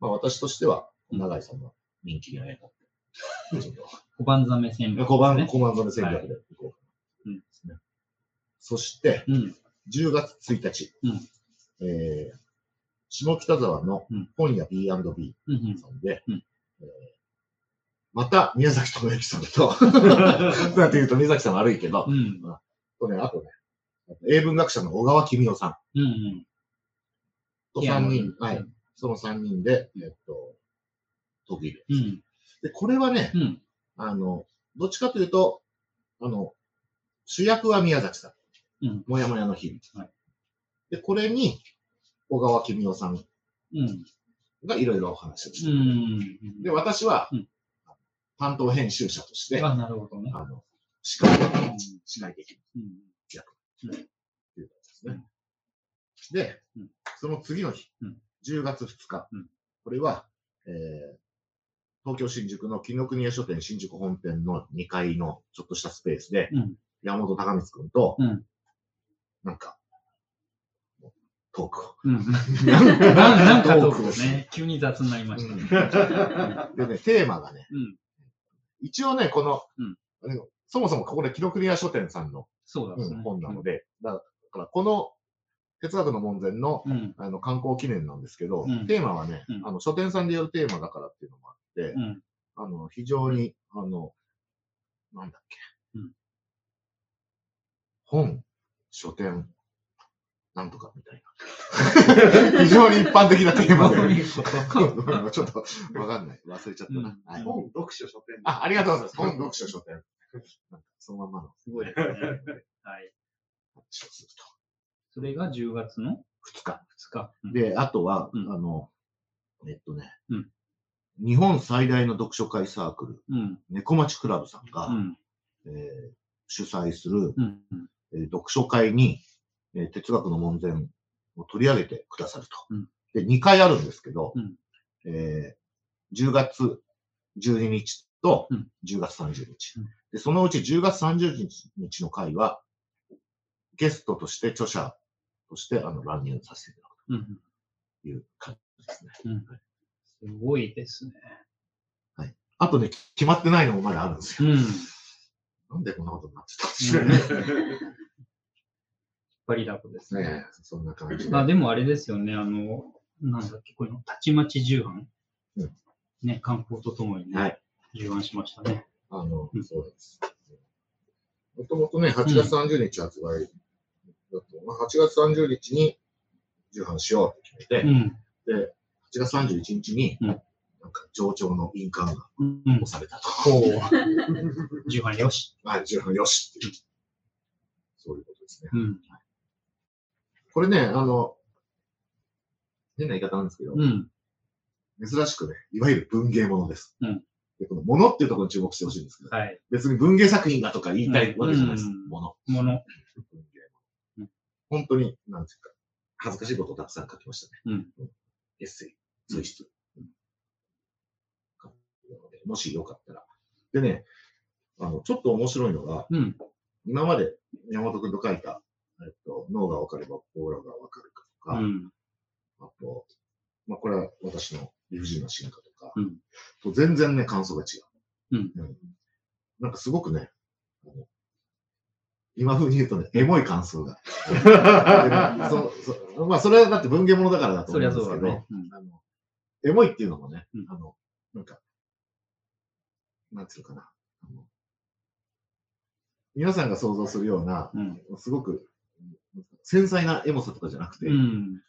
まあ私としては、うん永井さんの人気に会えたって。小判ザメ戦略、小判、ね。小判染め戦略でいこうかな。うんですねそして、うん。10月1日、うんえー下北沢のうん本屋 B&B うんうん。さんで、うんえーまた宮崎智之さんと、なんて言うと宮崎さん悪いけど、うん。とね、あとね、英文学者の小川公夫さんうんうん。とピアノ3人、はい。その3人で、えっと、得意でう。ん。で、これはね、うん。あの、どっちかというと、あの、主役は宮崎さん。うんもやもやの日々。はいで、これに、小川公夫さんうん。がいろいろお話をしうて、ん。で、私は、うん担当編集者として、あ、なるほどね。あの、司会を、ん司会的うん。っていう感じですね。でうん、その次の日、うん10月2日、うんこれは、えー東京新宿の紀ノ国屋書店新宿本店の2階のちょっとしたスペースで、うん山本隆光君と、うんなんか、トークを。う ん。なんかトークををね、急に雑になりましたね。でね、テーマがね、うん。一応ね、この、うん。そもそもここで紀ノ国屋書店さんの、本なので、だからこの哲学の門前のうん。あの観光記念なんですけど、うん。テーマはね、うん。あの書店さんでやるテーマだからっていうのもあって、うん。あの非常に、あの、なんだっけ、うん。本、書店、なんとかみたいな。非常に一般的なテーマで。ちょっとわかんない。忘れちゃったな。うんはい、本、読書、書店。あ、ありがとうございます。本、読書、書店。なんかそのまんまの。すごいですね。はい。話をするそれが10月の？と。2日。2日。うん、で、あとは、うんあの、えっとね、うん日本最大の読書会サークル、うん。猫町クラブさんが、うん。えー主催する、うん。えー読書会に、えー哲学の門前を取り上げてくださると。うんで、2回あるんですけど、うんえー10月12日とうん10月30日、うんで。そのうち10月30日の回は、ゲストとして著者としてあの乱入させていただくうん。という感じですね。うん。すごいですね。あとね、決まってないのもまだあるんですよ。うん。なんでこんなことになってたんでしょうね。バリダコですね。ねえそんな感じで。あでもあれですよね、あの、なんだっけ、この、たちまち重版。うん？ね、観光とともにね、はい重版しましたね。あの、うんそうです。もともとね、8月30日発売だと、まあ、8月30日に重版しようって決めて、うん。で、8月31日に、うんなんか上長の印鑑がうん。押されたと。こう、重版よし。はい、重版よしっていう。そういうことですね。うん。これね、あの、変な言い方なんですけど、うん。珍しくね、いわゆる文芸ものです。うんでこのものっていうところに注目してほしいんですけど、はい。別に文芸作品だとか言いたいわけじゃないです。うんもの。もの。文芸うん本当に、なんていうか、恥ずかしいことをたくさん書きましたね。うんエッセイ、随筆。もしよかったら。でね、あの、ちょっと面白いのが、うん。今まで山本君と書いた、えっと、脳が分かればオーラが分かるかとか、うん。あと、まあ、これは私の理不尽な進化とか、うんと全然ね、感想が違う。うんなんかすごくね、今風に言うとね、エモい感想が。で そそまあ、それはだって文芸物だからだと思うんですけど、ね。うんあの、エモいっていうのもね、うんあの、なんか、なんていうのかな。皆さんが想像するような、うん。すごく繊細なエモさとかじゃなくて、うん。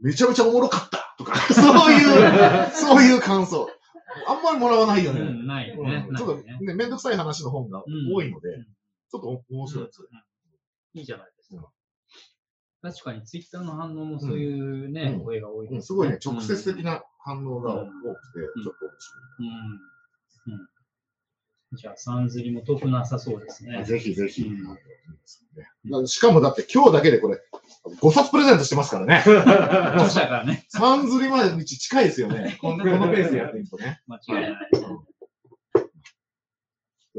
めちゃめちゃおもろかったとか、そういう、そういう感想。あんまりもらわないよね。うんないよね。うんちょっとねね、めんどくさい話の本が多いので、うんちょっと面白いです。いいじゃないですうんか。確かにツイッターの反応もそういうね、うん声が多いです、うんすごいね、直接的な反応が多くて、ちょっと面白い。うん。うん。じゃあ、さんずりも遠くなさそうですね。ぜひぜひ。うんしかもだって今日だけでこれ、5冊プレゼントしてますからね。著者がね、さんずりまで道近いですよね。このペースでやっていくとね。間違いない。と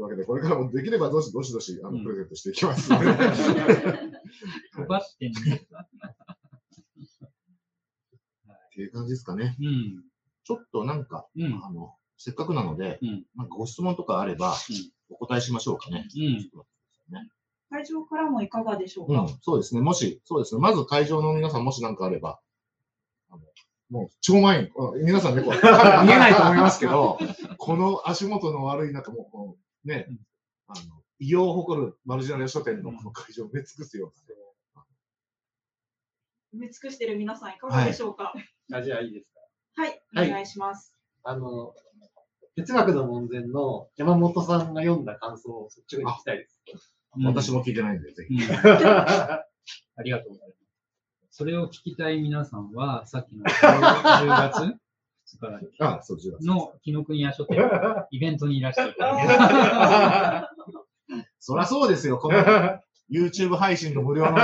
いうわけで、これからもできればどしどしどしあのうんプレゼントしていきますので。奪ってね。っていう感じですかね。うん。ちょっとなんか、うん。あの、せっかくなので、うんなんかご質問とかあれば、お答えしましょうかね。うん。会場からもいかがでしょうか、うん、そうですね。もし、そうですね。まず会場の皆さん、もし何かあれば、あのもう超満員。あ皆さんね、こ 見えないと思いますけど、この足元の悪い中、もうこう、ねうん、あの、異様を誇るマルジナリア書店のこの会場を埋め尽くすようなね、埋め尽くしている皆さんいかがでしょうか？あじゃあいいですか？はい、はいお願いします。あの、哲学の門前の山本さんが読んだ感想を率直に聞きたいです。私も聞いてないんで、ぜひ。うん ありがとうございます。それを聞きたい皆さんは、さっきの10月2日だっけ？あ、そう、10月。の紀ノ国屋書店、イベントにいらしていただ そりゃそうですよ、この YouTube 配信の無料のね。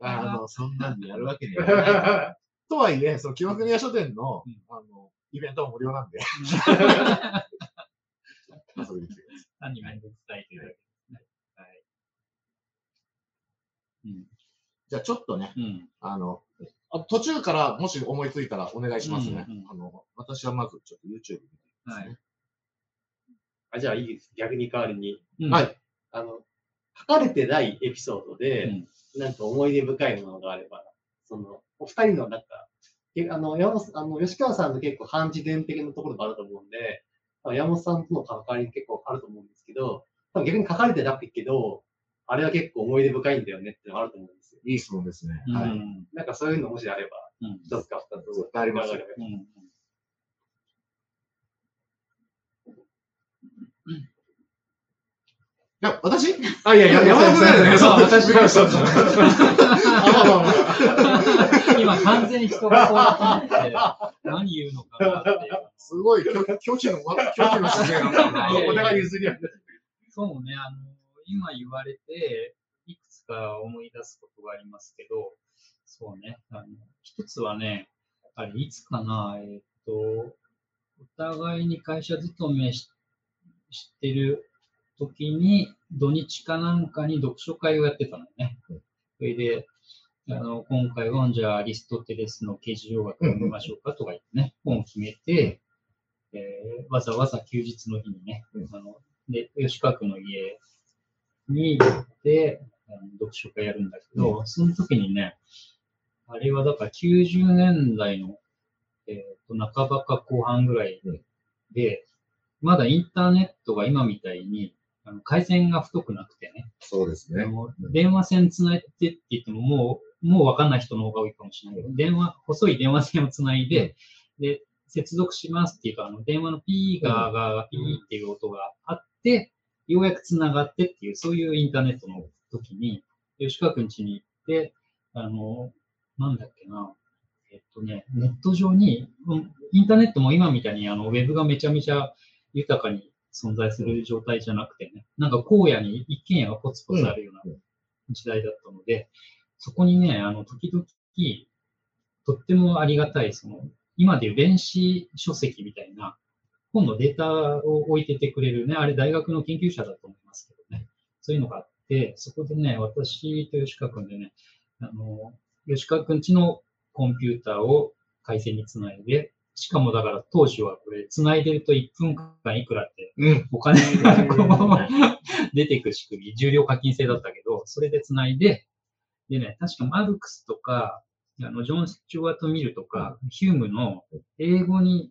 あの、そんなんでやるわけにはいかない。とはいえ、その、清国屋書店のうん、あの、イベントは無料なんで、け 遊びに来てください。単に面倒くさいというだけですね。はい。うん。じゃあ、ちょっとね、うん。あの、あ途中からもし思いついたらお願いしますね。うんうんあの、私はまずちょっと YouTube 見てみますね。はい。あじゃあいいです。逆に代わりに。うんはい。あの、書かれてないエピソードで、うんなんか思い出深いものがあれば、その、お二人のなんか、えあの、山本さん、あの、吉川さんと結構反自伝的なところがあると思うんで、あ山本さんとの関わり結構あると思うんですけど、多分逆に書かれてなくてけど、あれは結構思い出深いんだよねってのがあると思うんですよ。いい質問ですね。うん。はい。なんかそういうのもしあれば、うん。一つか二ありますようん。いや、私？あ、いやいや、山本さんですね。そう、私がそうそう。あ、まあまあまあ。今完全に人がこうなって、何言うのかなって。すごい、拒拒否の、拒否の姿勢なんだな。いやいやお互い譲り合って。そうね、あの、今言われて、いくつか思い出すことがありますけど、そうね、あの、一つはね、あれ、いつかな、えーっと、お互いに会社勤めししてる時に、土日かなんかに読書会をやってたのね。それで、あの、今回は、じゃあ、アリストテレスの形状学を読みましょうかとか言ってね、本を決めて、えーわざわざ休日の日にね、うん。あの、で、吉川君の家に行って、あの読書会やるんだけど、その時にね、あれはだから90年代の、えー、と半ばか後半ぐらいうん。で、まだインターネットが今みたいに、あの回線が太くなくてね、そうですね。電話線つないでって言っても、もう、もうわかんない人の方が多いかもしれないけど、電話、細い電話線をつないで、で、接続しますっていうか、あの、電話のピーガーがピーっていう音があって、ようやくつながってっていう、そういうインターネットの時に、吉川くん家に行って、あの、なんだっけな、えっとね、ネット上に、うんインターネットも今みたいにあのウェブがめちゃめちゃ豊かに存在する状態じゃなくてね、なんか荒野に一軒家がポツポツあるようなうん。時代だったので、そこにね、あの、時々、とってもありがたい、その、今でいう電子書籍みたいな、本のデータを置いててくれるね、あれ大学の研究者だと思いますけどね、そういうのがあって、そこでね、私と吉川君でね、あの、吉川君ちのコンピューターを回線につないで、しかもだから当時はこれ、つないでると1分間いくらってうん。お金がこう 出ていく仕組み、重量課金制だったけど、それで繋いで、でね、確かマルクスとか、あの、ジョン・スチュワート・ミルとか、ヒュームの英語に、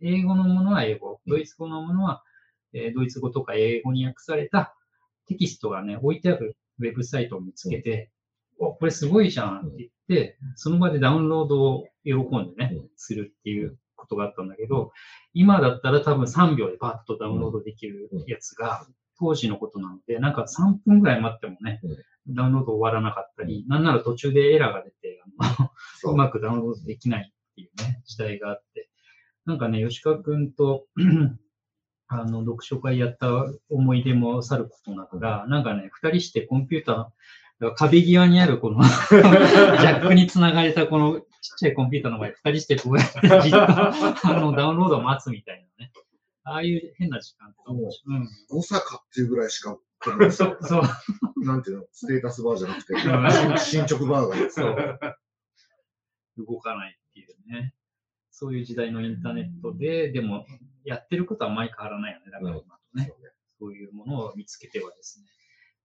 英語のものは英語、ドイツ語のものは、えードイツ語とか英語に訳されたテキストがね、置いてあるウェブサイトを見つけて、お、これすごいじゃんって言って、その場でダウンロードを喜んでねうん、するっていうことがあったんだけど、今だったら多分3秒でパッとダウンロードできるやつが、当時のことなので、なんか3分ぐらい待ってもね、ダウンロード終わらなかったり、なんなら途中でエラーが出て、あの そううまくダウンロードできないっていうね、時代があって。なんかね、吉川くんと、あの、読書会やった思い出もさることながら、なんかね、二人してコンピューター、壁際にあるこの ジャックにつながれたこのちっちゃいコンピューターの前で二人してこうやってじっとあのダウンロードを待つみたい。ああいう変な時間とかも、うん。誤差かっていうぐらいしか、そう、そう、なんていうの、ステータスバーじゃなくて、ん。進捗バーがそう。動かないっていうね。そういう時代のインターネットで、でも、やってることは前変わらないよね。だから今とね。そういうものを見つけてはですね、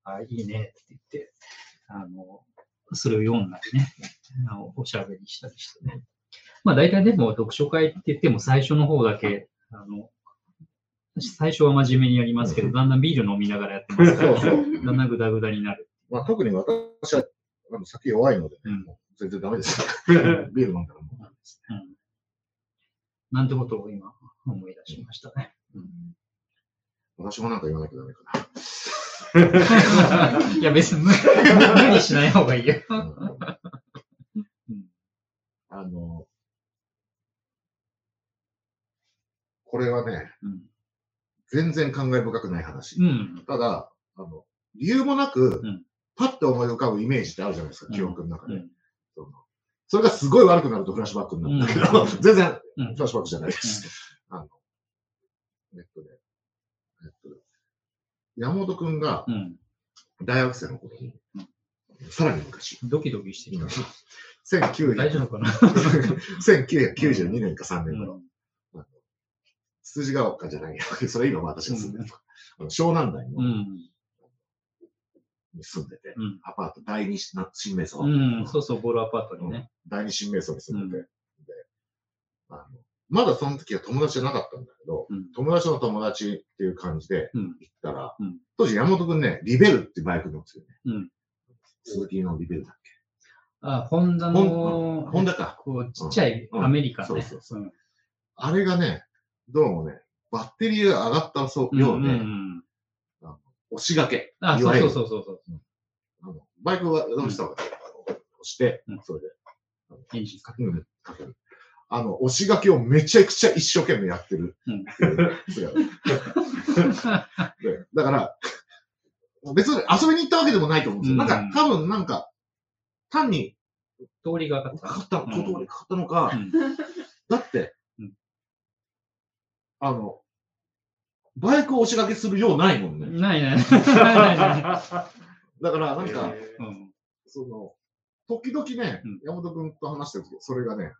あ、いいねって言って、あの、それを読んだりね、あのおしゃべりしたりしてね。まあ大体でも読書会って言っても最初の方だけ、あの、最初は真面目にやりますけど、だんだんビール飲みながらやってますから、そうそう。だんだんグダグダになる。まあ、特に私は、あの酒弱いのでね、うん全然ダメです。ビール飲んだらもうダメです。うん。なんてことを今思い出しましたね。私もなんか言わなきゃダメか いや、別に無無理しない方がいいよ。な。うんあの、これはね、うん全然感慨深くない話。うん。ただ、あの、理由もなく、うんパッと思い浮かぶイメージってあるじゃないですか、うん記憶の中で。うんそのそれがすごい悪くなるとフラッシュバックになるんだけど、うん全然うんフラッシュバックじゃないです。あの、えっとね、えっと、山本くんがうん。大学生の頃に、うんさらに昔、ドキドキしてきた。1900大丈夫かな？1992年か3年頃、うん筋ヶ丘じゃないよ。それ今私が住んでるとか、あの湘南台のうん。に住んでて、うんアパート第二新名層、うん。そうそう、ボールアパートにね。第二新名層に住んでて、であのまだその時は友達じゃなかったんだけど、うん友達の友達っていう感じでうん。行ったら、うん当時山本くんね、リベルってバイク乗ってるね。うん鈴木のリベルだっあ、ホンダけ。の、ホンダか。こう、ちっちゃいアメリカンね。うんそうそうそあれがね、どうもね、バッテリーが上がったそうようで、んん押しがけ。あ、いわゆるそうそうそうそうそあのバイクはどうしたのか、あの押してうん、それで、う。エンジンかけうん、かける。あの、押しがけをめちゃくちゃ一生懸命やってる。うん姿 でだから、別に遊びに行ったわけでもないと思うんですよ。うんなんか、多分なんか、単に通りがかった。かかったことうんにかかったのか、うんだって、うんあの、バイクを押しがけするようないもんね。ないない。ないないない。だから、なんか、その、時々ね、うん。山本君と話してる時、それがね、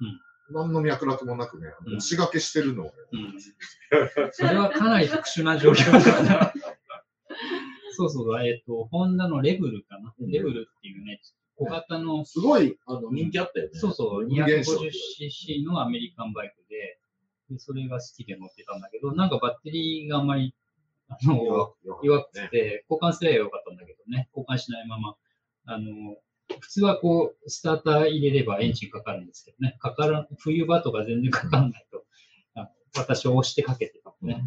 うん。何の脈絡もなくね、うん。押しがけしてるの。をね、うん。それはかなり特殊な状況だな。そうそう、えっ、と、ホンダのレブルかな。うん。レブルっていうね、小型の、すごいあの人気あったよね。そうそう、人間賞 250cc のアメリカンバイクでで、それが好きで乗ってたんだけど、なんかバッテリーがあんまり、あの、弱弱くね。て、交換すればよかったんだけどね、交換しないまま、あの、普通はこう、スターター入れればエンジンかかるんですけどね、かから、冬場とか全然かかんないと、あ私を押してかけてたのね。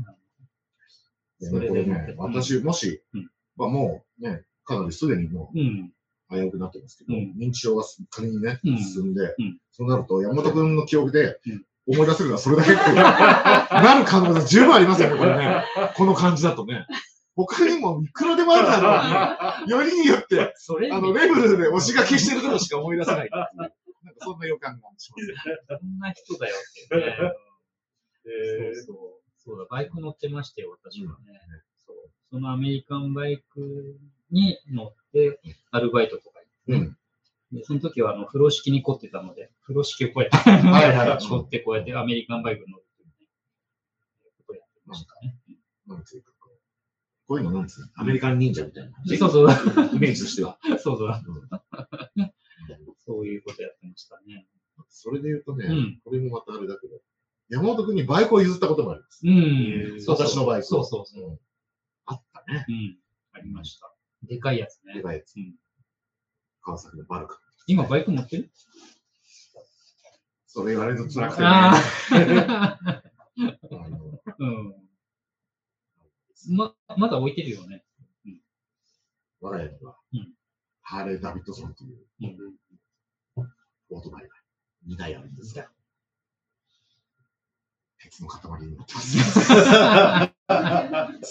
でそれでね、私、もし、うん。まあもうね、かなりすでにもうん。う危うくなってますけど、うん。認知症が仮にね、うん。進んで、うん。そうなると、山本君の記憶でうん思い出せるのはそれだけってなる可能性十分ありますよね、これね。この感じだとね。他にもいくらでもあるだろう。よりによって、それあの、レベルで押し書きしてることしか思い出せない。なんかそんな予感がしますね。そんな人だよってね。えそうそう。そうだ、バイク乗ってましたよ、私はね。んそうそのアメリカンバイクに乗って、アルバイトとか行って、うん。で、その時はあの風呂敷に凝ってたので、風呂敷をこうやって、はいはい 凝ってこうやってアメリカンバイクに乗るっていうね、ことをやってましたね。なんていうか、こういうのなんですね。アメリカン忍者みたいな。そうそう、イメージとしては。そうそう、うん そういうことやってましたね。それで言うとね、うんこれもまたあれだけど、山本君にバイクを譲ったこともあります。うん。私のバイクを。そうそうそう。うんあったね。うん。ありました。でかいやつね。でかいやつ。うん川崎のバルカ。今バイク乗ってる？それ言われると辛くてね。あうん。ま、まだ置いてるよね。我が家には、うんハーレー・ダビッドソンといううん。オートバイが2台あるんですが、鉄の塊になってます。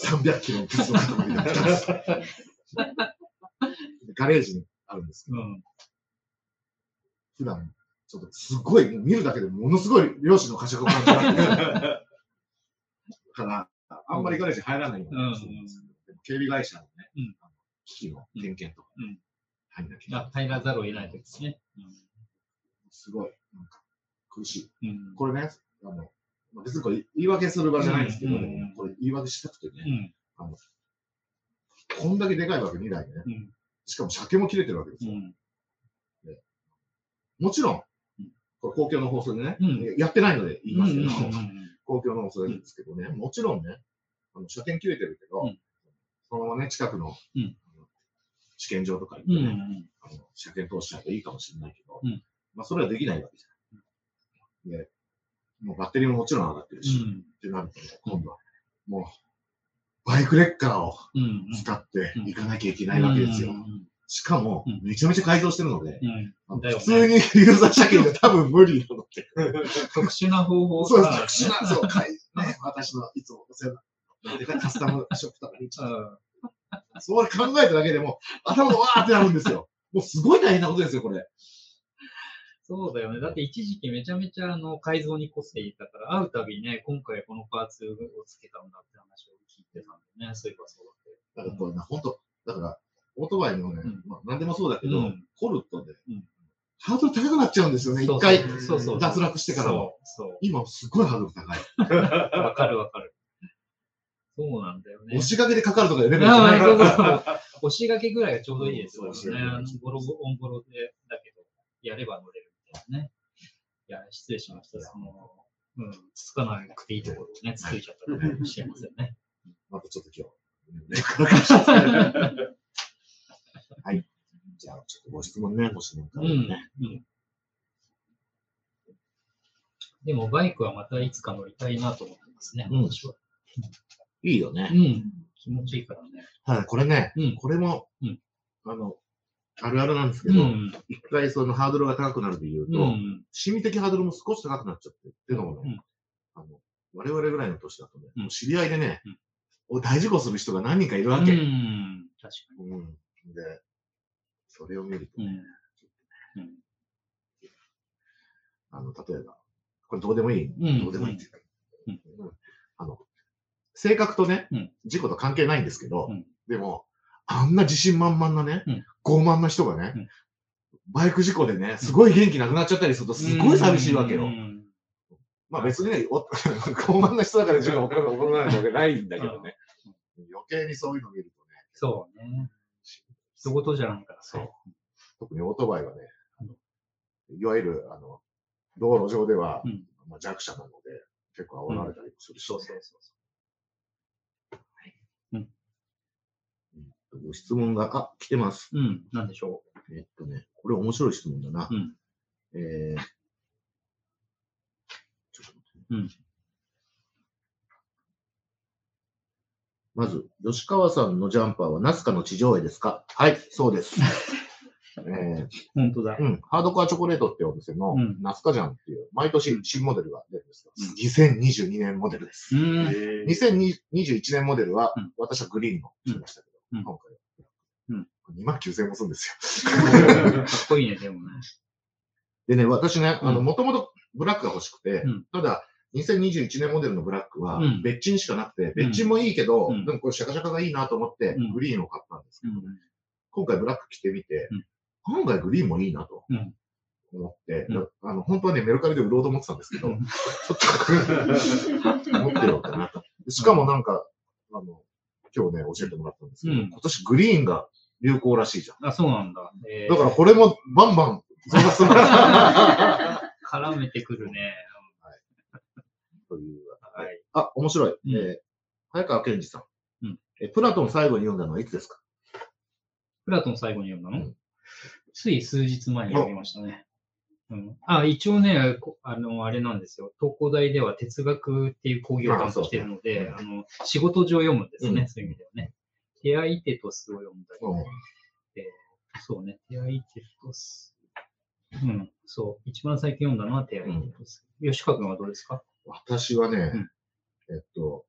300キロの鉄の塊になってます。ガレージにあるんですけど、うん。普段、ちょっとすごい、見るだけでものすごい漁師の呵責を感じる から、あんまりガレージ入らないようにしてるんですけど、でも警備会社のね、うんあの機器の点検とかうん入んなきゃ入らざるを得ないとですね。すごい、なんか苦しい。うん。これね、あの、まあ別にこれ言い訳する場じゃないんですけど、うんうんこれ言い訳したくてうね、ん。こんだけでかいわけ2台ね。うん。しかも車検も切れてるわけですよ。うん。もちろんうん、これ公共の放送でね、うんやってないので言いますけど、うん 公共の放送ですけどね、もちろんね、あの車検切れてるけど、うんそのままね、近くの、うん試験場とか行ってね、ん。あの車検通しちゃえばいいかもしれないけど、うんまあそれはできないわけじゃん。で、もうバッテリーももちろん上がってるし、うん。ってなるとね、今度は、もう、バイクレッカーをうん。使っていかなきゃいけないわけですよ。うん。しかもうん、めちゃめちゃ改造してるので、うん。普通にユーザー車検で多分無理なので。特殊な方法そう、が特殊な、そう、かいね、私のいつもお世話になってるカスタムショップとかに、うんそれ考えただけでも、頭がわーってなるんですよ。もうすごい大変なことですよ、これ。そうだよね。だって一時期めちゃめちゃあの改造に個性いたから、会うたびね、今回このパーツをつけたんだって話を聞いてたんだよね。そういえばそうだっだからこれね、本当だから、オートバイのね、うんまあ何でもそうだけど、うんコルトで、うんハードル高くなっちゃうんですよね、一回そうそう脱落してからも。そう、今すごいハードル高い。わかるわかる。そうなんだよね。押し掛けでかかるとかでレベルじゃないああそうそうそう。押し掛けぐらいがちょうどいいですよね。ボロボロ、オンボロで、だけど、やれば乗れるみたいなね。いや、失礼しました。その、うん、つつかなくていいところをね、つついちゃったかもしれませんね。またちょっと今日、ね、はい。じゃあ、ちょっとご質問ね、ご質問からうんね。。うん。でも、バイクはまたいつか乗りたいなと思ってますね、うん私は。いいよねう。ん。気持ちいいからね。ただこれね、うん。これも、うんあの、あるあるなんですけど、うん。一回そのハードルが高くなるで言うと、うん。心理的ハードルも少し高くなっちゃってっていうのもね、あの、我々ぐらいの年だとね、うんもう知り合いでね、大事故する人が何人かいるわうけ。ん。確かうんで、それを見るとね、ん。うん。あの、例えば、これどうでもいい、うん。どうでもいいっていうか、うん。うん。あの、性格とね、うん。事故と関係ないんですけど、うん。でも、あんな自信満々なね、うん。傲慢な人がね、うん。バイク事故でね、すごい元気なくなっちゃったりすると、すごい寂しいわけよ。うん。まあ別にね、お 傲慢な人だから自分が怒らない怒らないわけないんだけどね。余計にそういうの見るとね、そうね。一言じゃないからそう。特にオートバイはね、あのいわゆる、あの、道路上では、うん。まあ、弱者なので、結構煽られたりもするし、そうそうそうご質問が、あ、来てます。そう。うん。なんでしょえっとね、これ面白い質問だな。うん。えー、ちょっと待ってね。うんまず、吉川さんのジャンパーはナスカの地上絵ですか？はい、そうです。えーう。本当だ。うん、ハードコアチョコレートっていうお店のうんナスカジャンっていう、毎年新モデルが出るんですうんが、2022年モデルです。うん。2021年モデルはうん、私はグリーンのしましたけど、うん今回は。うん2万9000円もするんですよ。かっこいいね、でもね。でね、私ね、あの、うんもともとブラックが欲しくて、うんただ、2021年モデルのブラックはうん、別チンしかなくて、別チンもいいけど、うん。でもこれシャカシャカがいいなと思ってうん、グリーンを買ったんです。けど、うん。今回ブラック着てみてうん、案外グリーンもいいなとうん。思って、うん。あの、本当はね、メルカリで売ろうと思ってたんですけど、うん。ちょっと持ってようかなと。しかもなんか、あの、今日ね、教えてもらったんですけど、うん。今年グリーンが流行らしいじゃん。あ、そうなんだ。えーだからこれもバンバン 絡めてくるね。という。はい。あ、面白い。うんえー早川健二さん。うんえプラトン最後に読んだのはいつですか？プラトン最後に読んだの、うんつい数日前に読みましたね。うん、あ、一応ね、こあの、あれなんですよ。東工大では哲学っていう講義を担当しているので、ああの、仕事上読むんですね、うんそういう意味ではね。テアイテトスを読んだり、うんそうね、テアイテトス。うん、そう。一番最近読んだのはテアイテトス。吉川君はどうですか？私はね、うんえっと、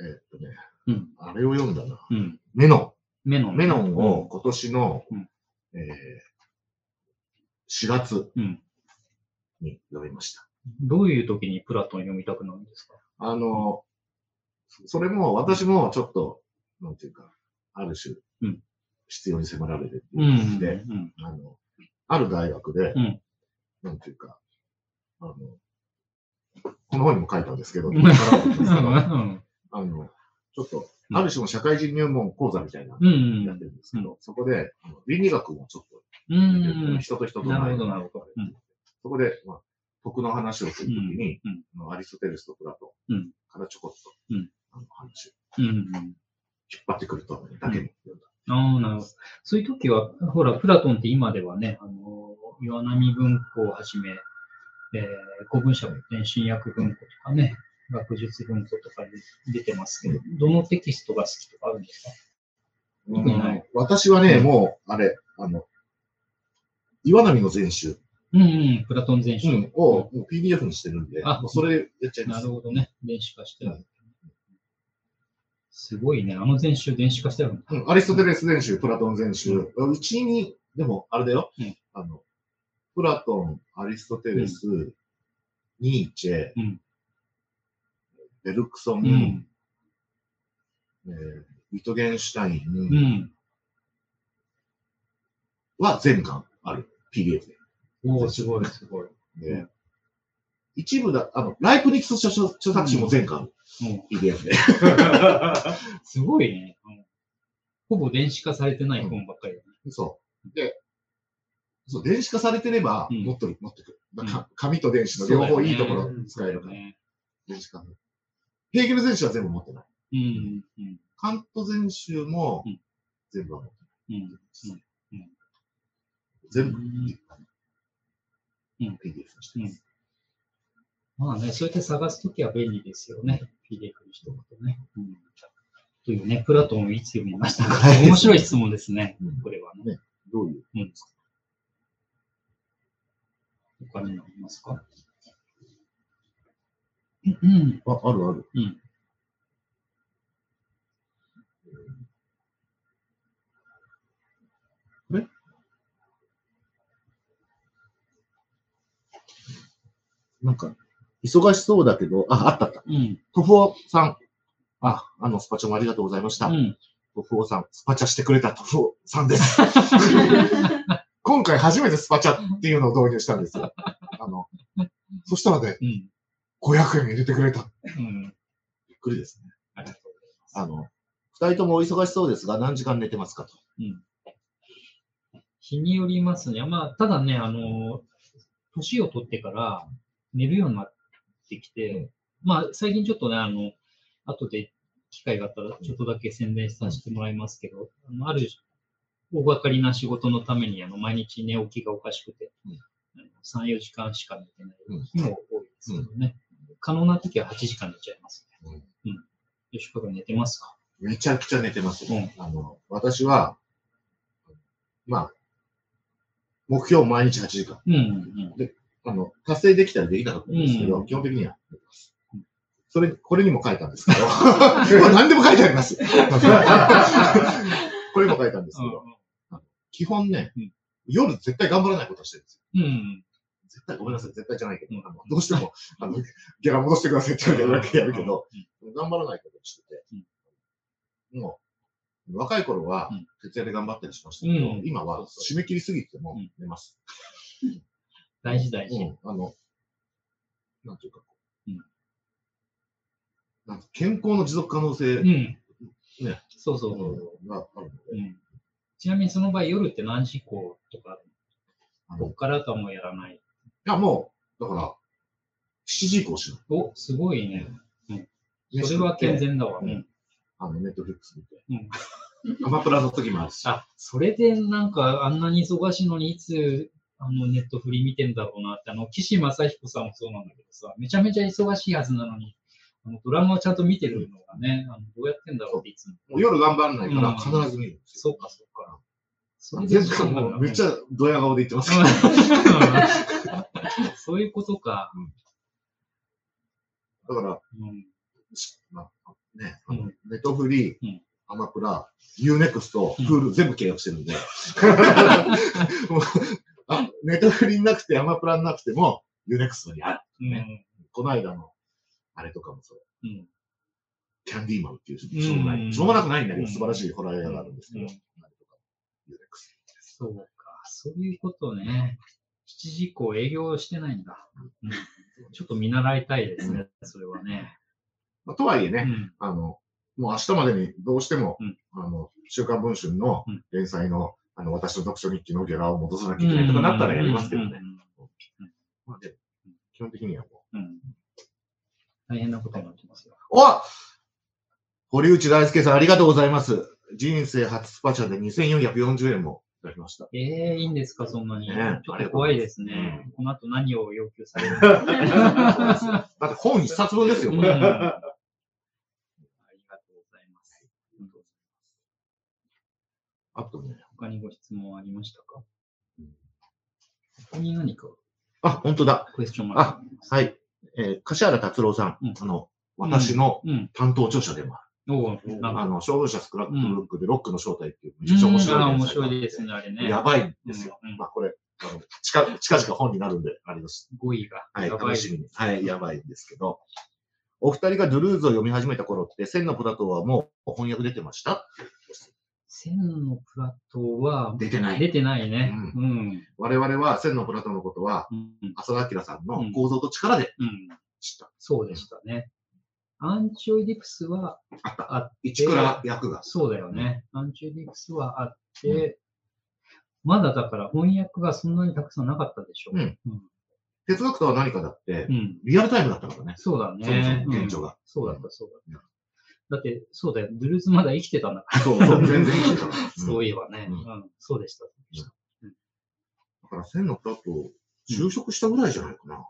えっとね、うん。あれを読んだな。うん。メノメノン。ン。メノンを今年の、うんえー4月うん。に読みました。どういう時にプラトン読みたくなるんですか？あの、それも私もちょっと、なんていうか、ある種、うん必要に迫られるってういう感じん。で、うん。あの、ある大学で、うんなんていうか、あの、この本にも書いたんですけど。あの、ちょっと、うんある種の社会人入門講座みたいなのうん。やってるんですけど、そこで、倫理学もちょっと。人と人とのなるほど間なるそこで、まあ、徳の話をするときに、アリストテレスとプラトうんンからちょこっと、うんあの話をうん。引っ張ってくるとだけに読んだ。ああ、なるほど。そういう時は、ほら、プラトンって今ではね、あの、岩波文庫をはじめ、えー、古文社古典新訳文庫とかね、学術文庫とかに出てますけど、どのテキストが好きとかあるんですか？特にない私はね、もう、あれ、あの、岩波の全集、うんうん、プラトン全集。うんをもう PDF にしてるんで、あもうそれやっちゃいまなす。るほどね。電子化してある。すごいね。あの全集電子化してあるんだ。うん、アリストテレス全集、プラトン全集。うちに、でも、あれだよ、うんあの、プラトン、アリストテレス、ニーチェ、うんベルクソン、うん。えーウィトゲンシュタイうンん。は全巻ある。PDF で。おお、すごい、すごい。で一部だ、あの、ライプニクス著書著作集も全巻 PDF で。う、すごいね。うんほぼ電子化されてない本ばっかりだね。そう。で、そう、電子化されてれば、うん持ってる、持ってくる。紙と電子の両方いいところ使えるから、ね。電子化。ヘーゲル全集は全部持ってない。うん。うん。カント全集もうん全部は持ってうん。ない。うん全部、うん PDF にしてます。まあね、そうやって探すときは便利ですよね。PDF にしておくとね。うん。というね、プラトンをいつ読みましたかはい 面白い質問ですねうん。これはね。どういううん。他にもありますか？うん。あ、あるある。うん。なんか、忙しそうだけど、あ、あったあった。うん。トフオさん。あ、あの、スパチャもありがとうございました。うん。トフオさん、スパチャしてくれたトフオさんです。今回初めてスパチャっていうのを導入したんですよ。あの、そしたらね、うん。500円入れてくれた。うん。びっくりですね。ありがとうございます。あの、二人ともお忙しそうですが、何時間寝てますかと。日によりますね。まあ、ただね、あの、年を取ってから寝るようになってきて、まあ、最近ちょっとね、あの、後で機会があったら、ちょっとだけ宣伝させてもらいますけど、ある大掛かりな仕事のために、あの、毎日寝起きがおかしくて、うんあの3、4時間しか寝てないうん日も多いですけどね。可能な時は8時間寝ちゃいますね。うん。吉川君寝てますか？めちゃくちゃ寝てますよ。うあの、私は、まあ、目標毎日8時間。うん、うん。あの、達成できたりできなかったんですけど、うん基本的には寝てますうん。それ、これにも書いたんですけど、まあ何でも書いてあります。これにも書いたんですけど、基本ね、うん。夜絶対頑張らないことをしてるんですよ。うん。絶対、ごめんなさい、絶対じゃないけど、うん。あのどうしても、あの、ギャラ戻してくださいって言われてやるけど、頑張らないことをしてて、もう、若い頃はうん。徹夜で頑張ったりしましたけど、うん。今は締め切りすぎてもうん。寝ます。大事大事。うん、あの、なんていうかなんか健康の持続可能性うん。ね。そうそうがあるので、うん。ちなみにその場合、夜って何時以降とか、こっからとはもうやらない？や、もう、だから、7時以降しない。お、すごいね。飯それは健全だわ。ううんん。あの、ネットフリックス見て。うんアマプラの時もあるし。あ、それでなんかあんなに忙しいのにいつ、あのネットフリ見てんだろうなって、あの、岸正彦さんもそうなんだけどさ、めちゃめちゃ忙しいはずなのに、ドラマをちゃんと見てるのがね、あのどうやってんだろうっていつも。もう夜頑張らないからうん必ず見るんですよ。そうか、そうか。それで全然もうめっちゃドヤ顔で言ってます。うん そういうことか。だから、まあ、ね、あのうんネットフリー、うんアマプラ、 U-NEXT、うん Hulu 全部契約してるんで。あネットフリーなくて、アマプラなくても、 U-NEXT にある。うん。この間の、あれとかもそう。うん。キャンディーマンっていう、しうんょうもない、しょうもなくないんだけど、うん素晴らしいホラー映画があるんですけど、うんあれとか、ユーネクスそうか。そういうことね。7時以降営業してないんだ。うん。ちょっと見習いたいですね。それはね。ト。まあ、とはいえね、うん。あの、もう明日までにどうしても、うんあの、週刊文春のうん連載の、あの、私の読書日記のギャラを戻さなきゃいけないとかなったらやりますけどね。まあで基本的にはもうん。うん。大変なことになってますよ。う。お堀内大輔さん、ありがとうございます。人生初スパチャで2440円もいただきました。ええいいんですか、そんなに。ねちょっと怖いですね。この後何を要求されるのか。だって本一冊分ですよ、これ。うんありがとうございます。あとね、他にご質問ありましたか？うんここに何か？あ、本当だ。クエスチョンマークがあ。はい。えー、柏原達郎さん、うんあの、私のうん。担当著者でもあおお、る。なんか。あの、消防車スクラップブックでロックの正体っていう、めちゃうんくちゃ面白いあー面白いですね、あれね。やばいんですよ。まあ、これ、あの近、近々本になるんで、あれです。語彙が。はい、楽しみに。はい、やばいんですけど。お二人がドゥルーズを読み始めた頃って、千のプラトーはもう翻訳出てました？千のプラトーは出てない出てないね。ううん。我々は千のプラトーのことは、うん。浅田明さんうんの構造と力でうん。知った。そうでしたね。アンチオイディプスはあった。あって、一倉役が。そうだよね。アンチオイディプスはあって、まだだから翻訳がそんなにたくさんなかったでしょ。うんうん。哲学とは何かだってう、んリアルタイムだったからね。そうだね。も現状がうんそうだった、そうだった。だって、そうだよ。ドゥルーズまだ生きてたんだから。そうそう、全然生きてた。そういえばね。ううんん。そうでした。だから千のプラトー、就職したぐらいじゃないかな。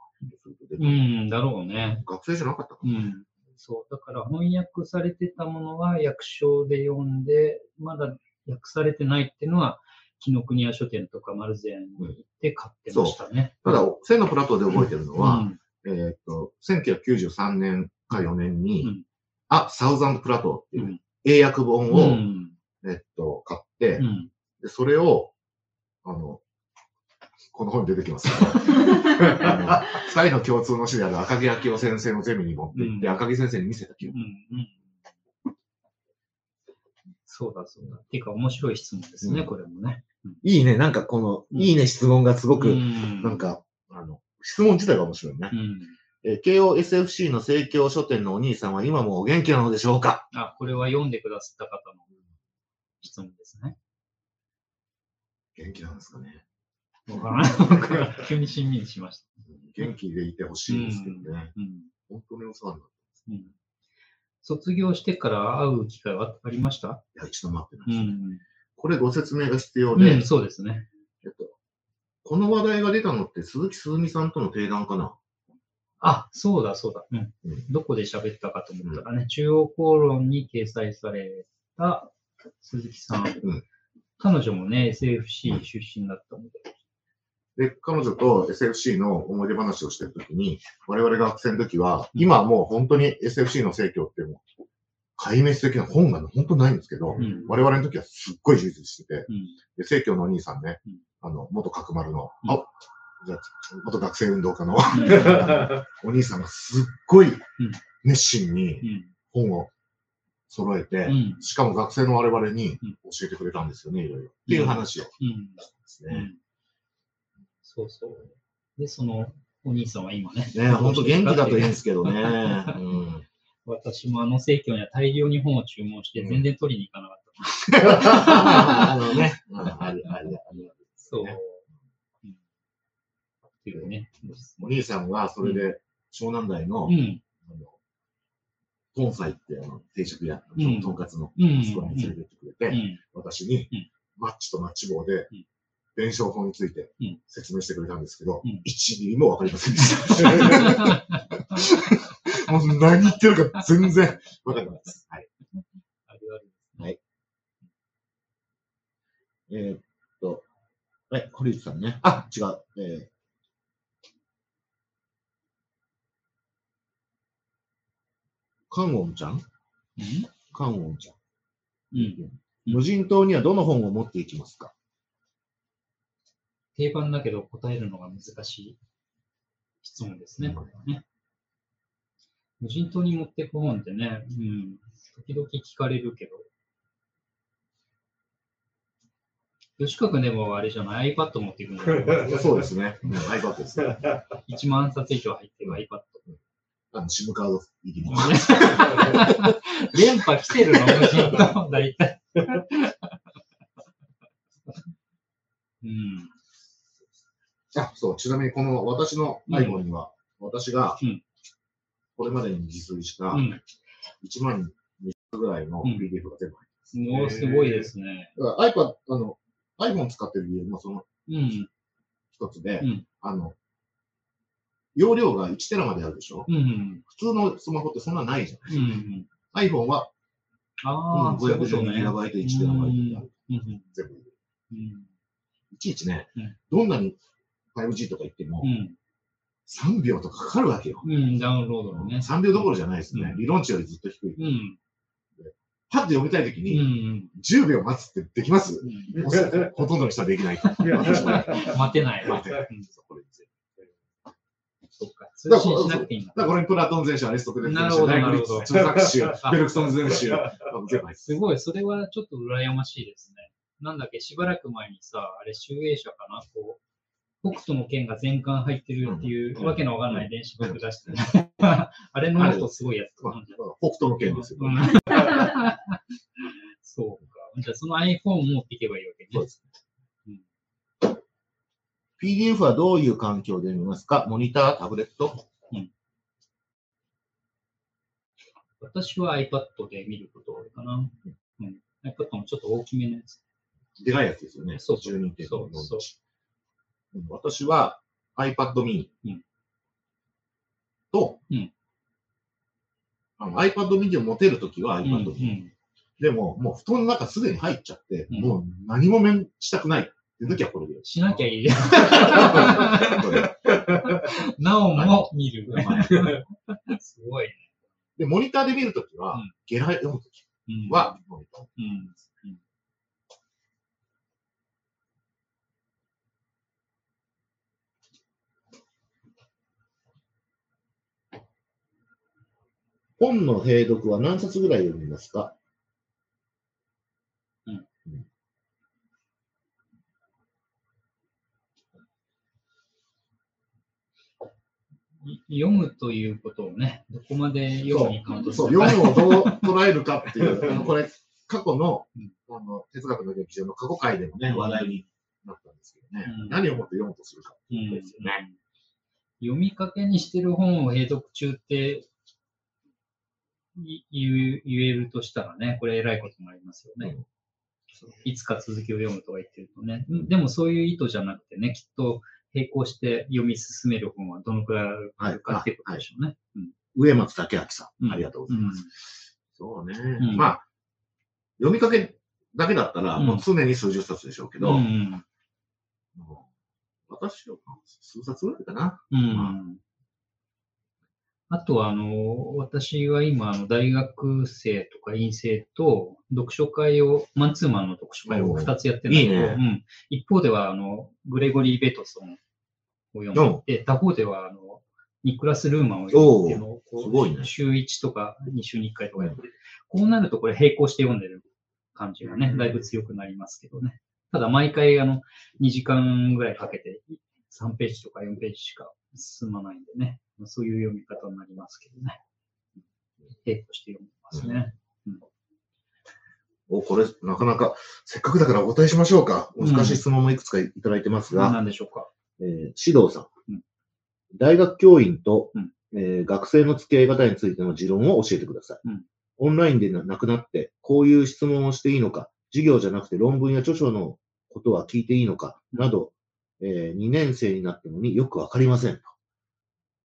うん、だろうね。学生じゃなかったかな。うん。そう。だから翻訳されてたものは訳書で読んで、まだ訳されてないっていうのは、紀ノ国屋書店とか丸善に行って買ってましたね。ただ、千のプラトーで覚えてるのは、うんえーっと、1993年か4年に、うんあ、サウザンドプラトーっていううん英訳本うを、ん。えっと、買って、うん。でそれを、あの、この本に出てきます あの二人の共通の師である赤木明夫先生のゼミに持って行って、うん赤木先生に見せた記憶。そうだ、そうだ。っていうか、面白い質問ですね、うんこれもね。いいね、なんかこの、うんいいね質問がすごく、うんなん、か、あの、質問自体が面白いねう。ん。えー、KOSFC の生協書店のお兄さんは今もお元気なのでしょうか？あ、これは読んでくださった方の質問ですね。元気なんですかね？わからない。わからない急にしんみりしました。元気でいてほしいですけどね。うん。本当にお世話になっうん。卒業してから会う機会はありました？た。いや、一度も会ってないです、ん。これご説明が必要で、うん、そうですね。えっと、この話題が出たのって鈴木鈴美さんとの提談かな？あ、そうだ、そうだ。うんうん。どこで喋ったかと思ったらね、中央公論に掲載された鈴木さん。うん彼女もね、SFC 出身だったので。で、彼女と SFC の思い出話をしてるときに、我々が学生の時は、うん今はもう本当に SFC の生協ってもう、壊滅的な本が本当ないんですけど、うん。我々の時はすっごい充実してて、うん。で、生協のお兄さんね、うんあの、元角丸の、うんあ、じゃあ、元学生運動家のうんお兄さんがすっごい熱心にうん。本を揃えて、うん。しかも学生の我々にうん教えてくれたんですよね、いろいろ。っていう話をうん。ですね。うん。そうそう。で、そのお兄さんは今ね。ね本当元気だといいんですけどね。うん私もあの生協には大量に本を注文して全然取りに行かなかった。あのね、うんあり、あり、あり。そう。っていうね。お兄さんはそれで湘南台の、うん。あの、トンサイってあの定食屋、うんとんかつの、うんそこに連れてってくれて、うん。私にうんマッチとマッチ棒でうん、弁証法についてうん説明してくれたんですけどうん、1ミリもわかりませんでした。もう何言ってるか全然わかんないです。はい。あるある。えーっと、え、堀内さんね。あ、違う。えーカンオンちゃん？うんカンオンちゃん。うん。無人島にはどの本を持っていきますか？定番だけど答えるのが難しい質問ですね、これはね。無人島に持ってく本ってね、うん、時々聞かれるけど。吉川君でもあれじゃない ?iPad 持っていくんじゃないそうですね。うん、iPad ですね。1万冊以上入ってる iPad。あの、SIM カード入りの。連覇来てるの？無人島、大体。うん。あ、そう。ちなみにこの私の iPhone には、私がうんこれまでに自炊したうん。1万2ぐらいのうん PDF が全部入ってもうすごいですね。だから iPad、あの、iPhone 使ってる理由もそのうん。一つで、うんあの、容量が1テラまであるでしょ？うん。普通のスマホってそんなないじゃうん。うん。ない。iPhone は、あういうこと512ね。ギガバイト1テラバイトである。うん。全部。うん。いちいちね、うんどんなに 5G とか言ってもう、ん。3秒とかかかるわけよ。うん。ダウンロードのね。3秒どころじゃないですね。うん理論値よりずっと低い。うん。パッと読みたいときうに、ん。10秒待つってできます？うん。ほとんどの人はできないと。待てない。待てうんそうこそっか。通信しなくていいんだ。だからこれにプラトン全史、アリストテレス全史、なるほどダイクリッツ、なるほど中作集、あベルクトン全史、全部入ってますすごい、それはちょっと羨ましいですね。なんだっけ、しばらく前にさ、あれ、集英社かな、こう、北斗の剣が全巻入ってるっていう、うんわけのわかんない電子ブック出してね。あれの音すごいやつ北斗の剣ですよ。うん そうか。じゃあ、その iPhone 持っていけばいいわけね。そうですね。PDF はどういう環境で見ますか？モニター、タブレット。私は iPad で見ること多いかな。うん。iPad もちょっと大きめのやつ。でかいやつですよね。そうそう。12.4そうそう。うん。私は iPad mini うん。と、うん。あの iPad mini を持てるときはうん iPad う mini、ん。でも、もう布団の中すでに入っちゃって、うん。もう何も面したくないって時はこれで。しなきゃいい。なおも見る。すごいね。で、モニターで見るときは、うんゲラ読むときうん、は、モニター。うん。うん本の閉読は何冊ぐらい読みますか読むということをね、どこまで読むにカウントすそう、るか。読むをどう捉えるかっていう、あのこれ、過去のうんあの哲学の劇場の過去回でもね、うん話題になったんですけどね、うん何をもって読むとするかってうんいうことですよね。読みかけにしてる本を閉読中ってい言えるとしたらね、これ偉いことになりますよね。うんいつか続きを読むとか言ってるとね。うんでもそういう意図じゃなくてね、きっと並行して読み進める本はどのくらいあるかっていうことでしょうね。上松武明さん、うんありがとうございます。そうね、ん。まあ、読みかけだけだったら、うん。もう常に数十冊でしょうけど、私は数冊ぐらいかな。うんあとは、あの、私は今、あの大学生とか院生と読書会を、マンツーマンの読書会を2つやってるんだけど、いいね。うん、一方では、あの、グレゴリー・ベトソンを読んでいて、他方では、あの、ニクラス・ルーマンを読むっていうのすごいね。週1とか2週に1回とかやってて、こうなるとこれ並行して読んでる感じがね、だいぶ強くなりますけどね。ただ毎回あの2時間ぐらいかけて3ページとか4ページしか進まないんでね、まあそういう読み方になりますけどね。並行して読んでますね。お、これ、なかなか、せっかくだからお答えしましょうか。難しい質問もいくつかいただいてますが、何でしょうか？えー指導さん,、うん。大学教員と、うん。えー学生の付き合い方についての持論を教えてください。うん。オンラインでななくなって、こういう質問をしていいのか、授業じゃなくて論文や著書のことは聞いていいのか、など、え2年生になったのによくわかりませんと。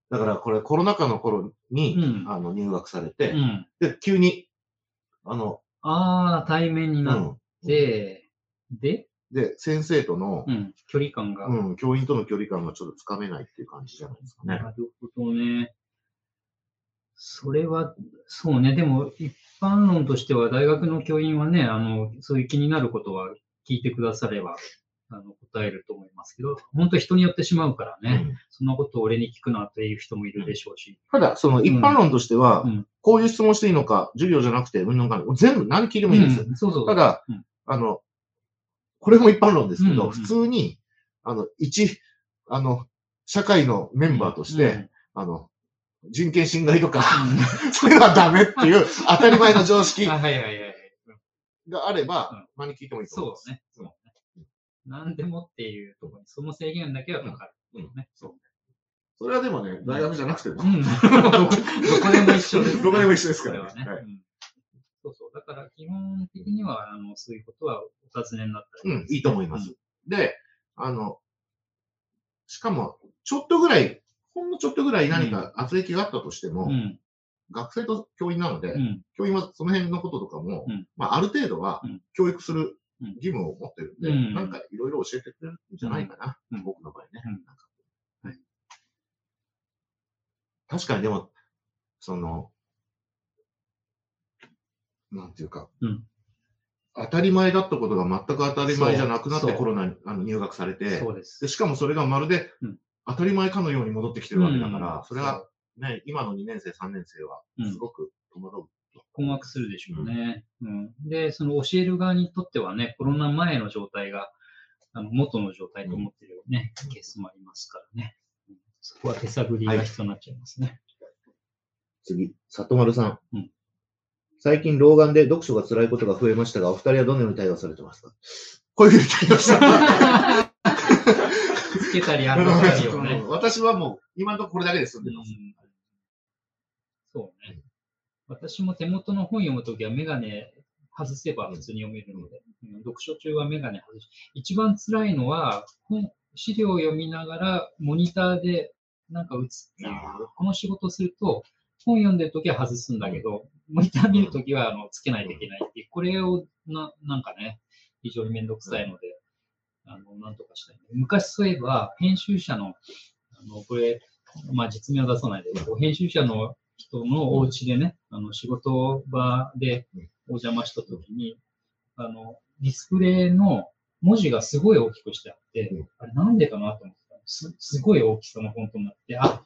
だからこれコロナ禍の頃に、うんあの入学されて、うん。で、急に、あの、ああ、対面にう、なんって、で、で、先生とのう、ん、距離感が。うん、教員との距離感がちょっとつかめないっていう感じじゃないですかね。なるほどね。それは、そうね。でも、一般論としては、大学の教員はね、あの、そういう気になることは聞いてくだされば、あの、答えると思いますけど、本当人によってしまうからね、うんそんなことを俺に聞くなっていう人もいるでしょうし。ただ、その一般論としては、うんこういう質問していいのか、授業じゃなくて、うんぬんかんぬん全部何聞いてもいいんですよ。うんそうそう。ただ、うんあの、これも一般論ですけど、普通に、あの、一、あの、社会のメンバーとして、うんあの、人権侵害とか、そういうのはダメっていう 当たり前の常識。があれば、うん何聞いてもいいと思います。そうね。何でもっていうところに、その制限だけはかかる。うんね。そうそれはでもね、大学じゃなくても、うん。どこでも一緒です、どこでも一緒ですからねね。はいうんそうそう。だから基本的には、あの、そういうことはお尋ねになったり。うん、いいと思います。で、あの、しかも、ちょっとぐらい、ほんのちょっとぐらい何か圧力があったとしても、うん。学生と教員なので、うん。教員はその辺のこととかも、うんまあ、ある程度はうん教育するうん義務を持ってるんで、うん。なんかいろいろ教えてくれるんじゃないかな、うん。僕の場合ね。はい、確かにでも、その、なんていうか、うん。当たり前だったことが全く当たり前じゃなくなってコロナにあの入学されてそうです。で、しかもそれがまるでうん。当たり前かのように戻ってきてるわけだから、うん。それはね、今の2年生、3年生はうん。すごく戸惑う。困惑するでしょうね。うん。で、その教える側にとってはね、コロナ前の状態が、あの、元の状態と思ってるね、ケースもありますからね。うんそこは手探りが必要になっちゃいますね。次、里丸さん。うん最近、老眼で読書が辛いことが増えましたが、お二人はどのように対応されてますか？こういうふうに対応した。つけたり、あのね。私はもう、今のところこれだけで済んでます。うんそうね。私も手元の本読むときはメガネ外せば普通に読めるので、うん。読書中はメガネ外し、一番辛いのは、本資料を読みながらモニターでなんか映っている。この仕事をすると、本読んでるときは外すんだけど、モニター見るときはあのつけないといけないっていう、これをななんかね、非常にめんどくさいので、あの、なんとかしたい、昔そういえば、編集者の、あの、これ、まあ実名を出さないで、編集者の人のお家でね、あの、仕事場でお邪魔したときに、あの、ディスプレイの文字がすごい大きくしてあってうん、あれなんでかなと思ってたすすごい大きさのフォントになって、あ、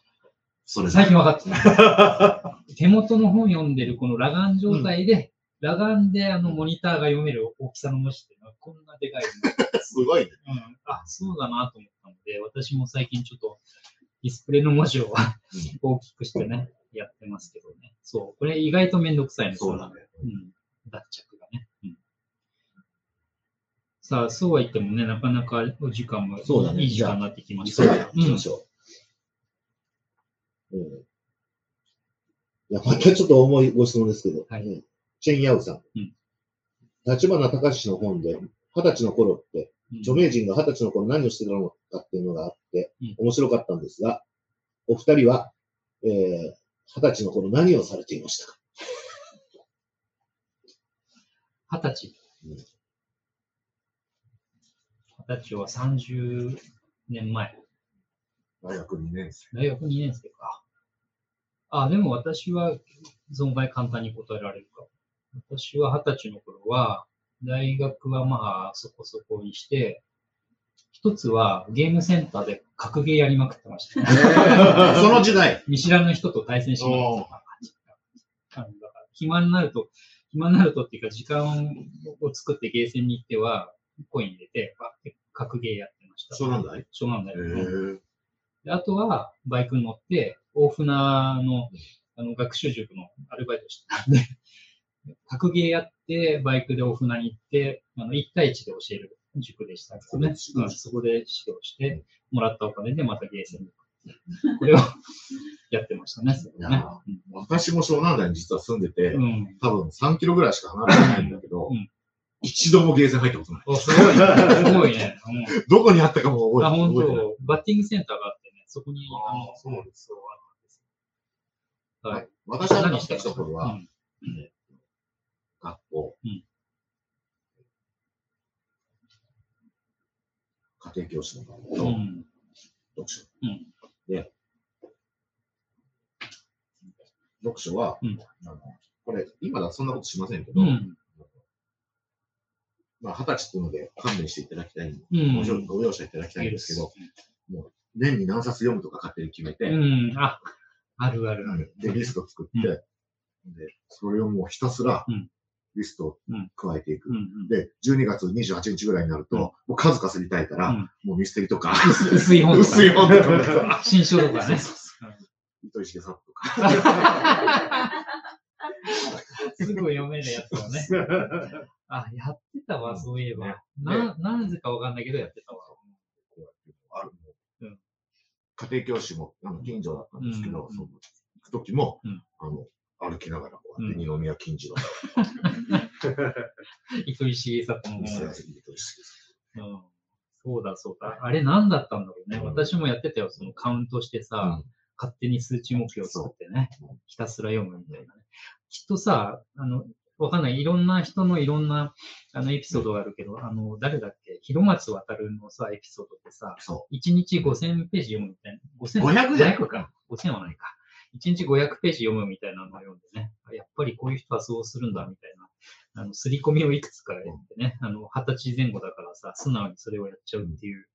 それ最近分かってた。手元の本読んでるこの裸眼状態で、裸眼であのモニターが読める大きさの文字っていうのはこんなでかいの、すごいね。うん、あ、そうだなと思ったので、私も最近ちょっとディスプレイの文字を 大きくしてね、やってますけどね。そう、これ意外とめんどくさいんですそうだね。うん。脱着がね。うん。さあ、そうは言ってもね、なかなかお時間もそうだねいい時間になってきました。うん行きましょう。うんいや、またちょっと重いご質問ですけど、はいうんチェン・ヤウさん。うん立花隆の本で、二十歳の頃って、うん著名人が二十歳の頃何をしてたのかっていうのがあってうん、面白かったんですが、お二人は、えー、二十歳の頃何をされていましたか？二十歳うん。二十歳は30年前。大学2年生。大学2年生か。あ、でも私は存外簡単に答えられるか。私は二十歳の頃は、大学はまあそこそこにして、一つはゲームセンターで格ゲーやりまくってました、ね。その時代。見知らぬ人と対戦しまくってた暇になると、暇になるとっていうか時間を作ってゲーセンに行っては、コイン入れて、格ゲーやってました。そうなんだいそうなんだへよ。あとは、バイクに乗って、大船のあの学習塾のアルバイトしてたんで、格ゲーやって、バイクで大船に行って、あの1対1で教える塾でしたけどね。うんうんそこで指導して、もらったお金でまたゲーセンに。これを やってましたね。ね私も湘南台に実は住んでて、うん。うん多分3キロぐらいしか離れてないんだけど、うん一度もゲーセン入ったことない。お、すごい、すごいね。うんどこにあったかも覚えてない。当バッティングセンターがあってね、そこに、あの、そうなんですよ。はい。私は何してた来た頃は、うん学校、うん家庭教師のとうん。読書。うんで、読書は、うんあのこれ、今だとそんなことしませんけど、うん。まあ、二十歳っていうので勘弁していただきたい、うん。ご容ご容赦いただきたいんですけど、年に何冊読むとか勝手に決めて、うん。あ、あるあるある。で、リスト作って、うんで、それをもうひたすらうん、リストを加えていく。うん。で、12月28日ぐらいになると、うんもう数稼ぎたいから、うんもうミステリとか、薄薄い本とか。薄い本とか、新書とかね。糸井重里とか。すぐ読めるやつをね。あ、やってたわ、そういえば。ねな、なぜかわかんないけどやってたわ。こうやってある家庭教師もあの近所だったんですけど、うんその行く時も、うんあの歩きながらここうやって二宮金次郎糸井重里のの本。成績としてうんそうだそうだ。あれ何だったんだろうね。私もやってたよ。そのカウントしてさ、勝手に数値目標を作ってねひたすら読むみたいなね。きっとさ、あの、わかんない。いろんな人のいろんなあのエピソードがあるけど、あの、誰だっけ？広松渡のさ、エピソードってさ、そ1日5000ページ読むみたいな。5000 500じゃない500か。5000はないか。1日500ページ読むみたいなのを読んでね。あやっぱりこういう人はそうするんだみたいな。あの、刷り込みをいくつかやってね。あの、20歳前後だからさ、素直にそれをやっちゃうっていう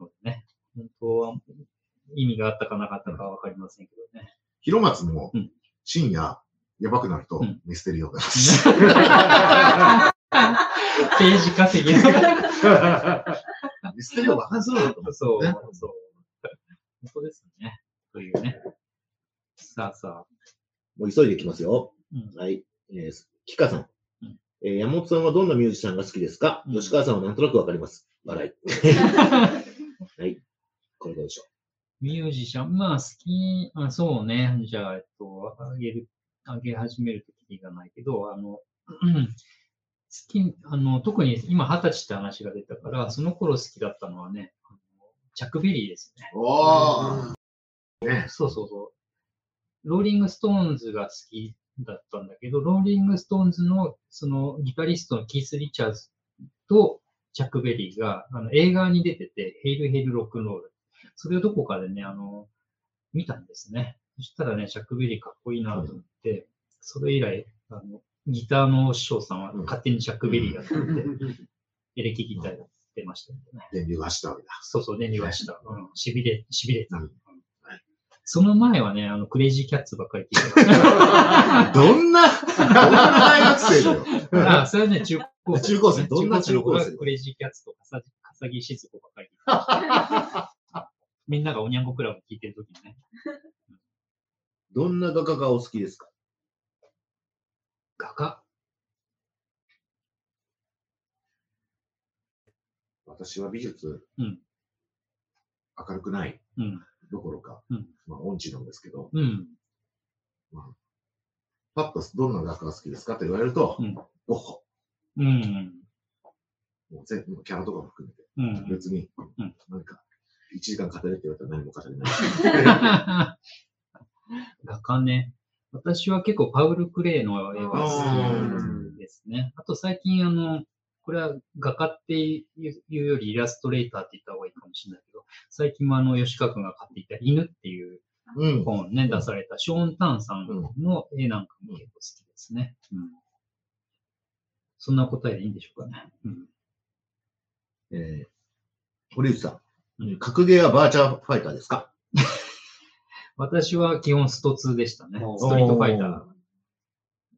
のでね。本当は意味があったかなかったかはわかりませんけどね。う。広松もうん深夜、やばくなるとうんミステリーを出す。ページ稼ぎ。ミステリーをバカにするのだと思う。そう、ねそう。本当ですね。というね。さあさあ。もう急いでいきますよ。うんはい。えー、キカさん。うんえー山本さんはどんなミュージシャンが好きですか、うん吉川さんはなんとなくわかります。笑い。はい。これどうでしょミュージシャン、まあ好き、あそうね。じゃあ、えっと、あげる、あげ始めるときりがないけど、あの、う ん好き、あの、特に今二十歳って話が出たから、その頃好きだったのはね、あのチャックベリーですね。う。おー。ね。そうそうそう。ローリングストーンズが好きだったんだけど、ローリングストーンズのそのギタリストのキース・リチャーズとチャック・ベリーがあの映画に出てて、 Hail Hail Rock 'n' Roll。それをどこかでね、あの、見たんですね。そしたらね、チャック・ベリーかっこいいなと思って、それ以来、あの、ギターの師匠さんは勝手にチャック・ベリーだと思って、エレキギターやってましたけどね。電流が走ったわけだ。そうそう、電流がした。うん、しびれ、しびれた。うんうんその前はね、あの、クレイジーキャッツばっかり聞いてた。どんな、どんな大学生だよ。ああ、それはね、中高生、中高生どんな中高生はクレイジーキャッツとかさ、笠木静子ばっかり聞いてた。みんながおにゃんこクラブ聞いてるときにね。どんな画家がお好きですか？画家？私は美術、うん明るくないうん。どころか、うんまあ、音痴なんですけど、うん。パッとどんな画家が好きですかと言われると、うんゴッホ。うん。もう全部キャラとかも含めて、うん。別に、うんなんか、1時間語れって言われたら何も語れない。画家ね。私は結構パウル・クレイの絵が好きですね。あと最近あの、これは画家っていうよりイラストレーターって言った方がいいかもしれないけど、最近もあの、吉川君が飼っていた犬っていううん。本ね、出されたショーン・タンさんの絵なんかも結構好きですね。うん。そんな答えでいいんでしょうかね。うん。えー、堀内さうんん、格ゲーはバーチャーファイターですか？私は基本スト2でしたね。ストリートファイター。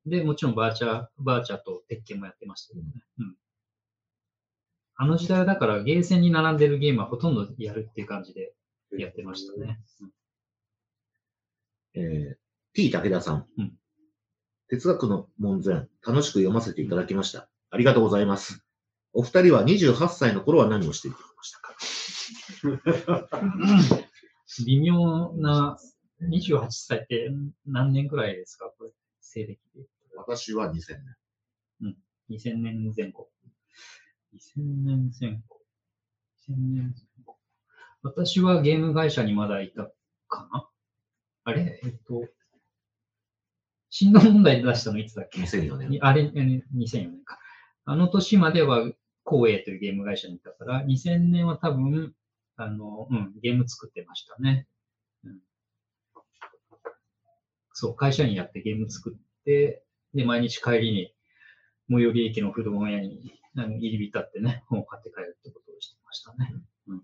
で、もちろんバーチャー、バーチャーと鉄拳もやってましたけどね。うん。あの時代はだからゲーセンに並んでるゲームはほとんどやるっていう感じでやってましたね。うんえー、T 武田さん。うん哲学の門前、楽しく読ませていただきました。ありがとうございます。お二人は28歳の頃は何をしていましたか？微妙な、28歳って何年くらいですか？これ、西暦で。私は2000年。2000年前後。2000年前後。2000年前後。私はゲーム会社にまだいたかな？あれ？えっと、振動問題出したのいつだっけ？2004年。にあれ、えー2004年か。あの年までは、光栄というゲーム会社にいたから、2000年は多分、あの、うん、ゲーム作ってましたね。うん、そう、会社員やってゲーム作って、で、毎日帰りに、最寄り駅の古本屋に入り浸ってね、本を買って帰るってことをしてましたね。うん。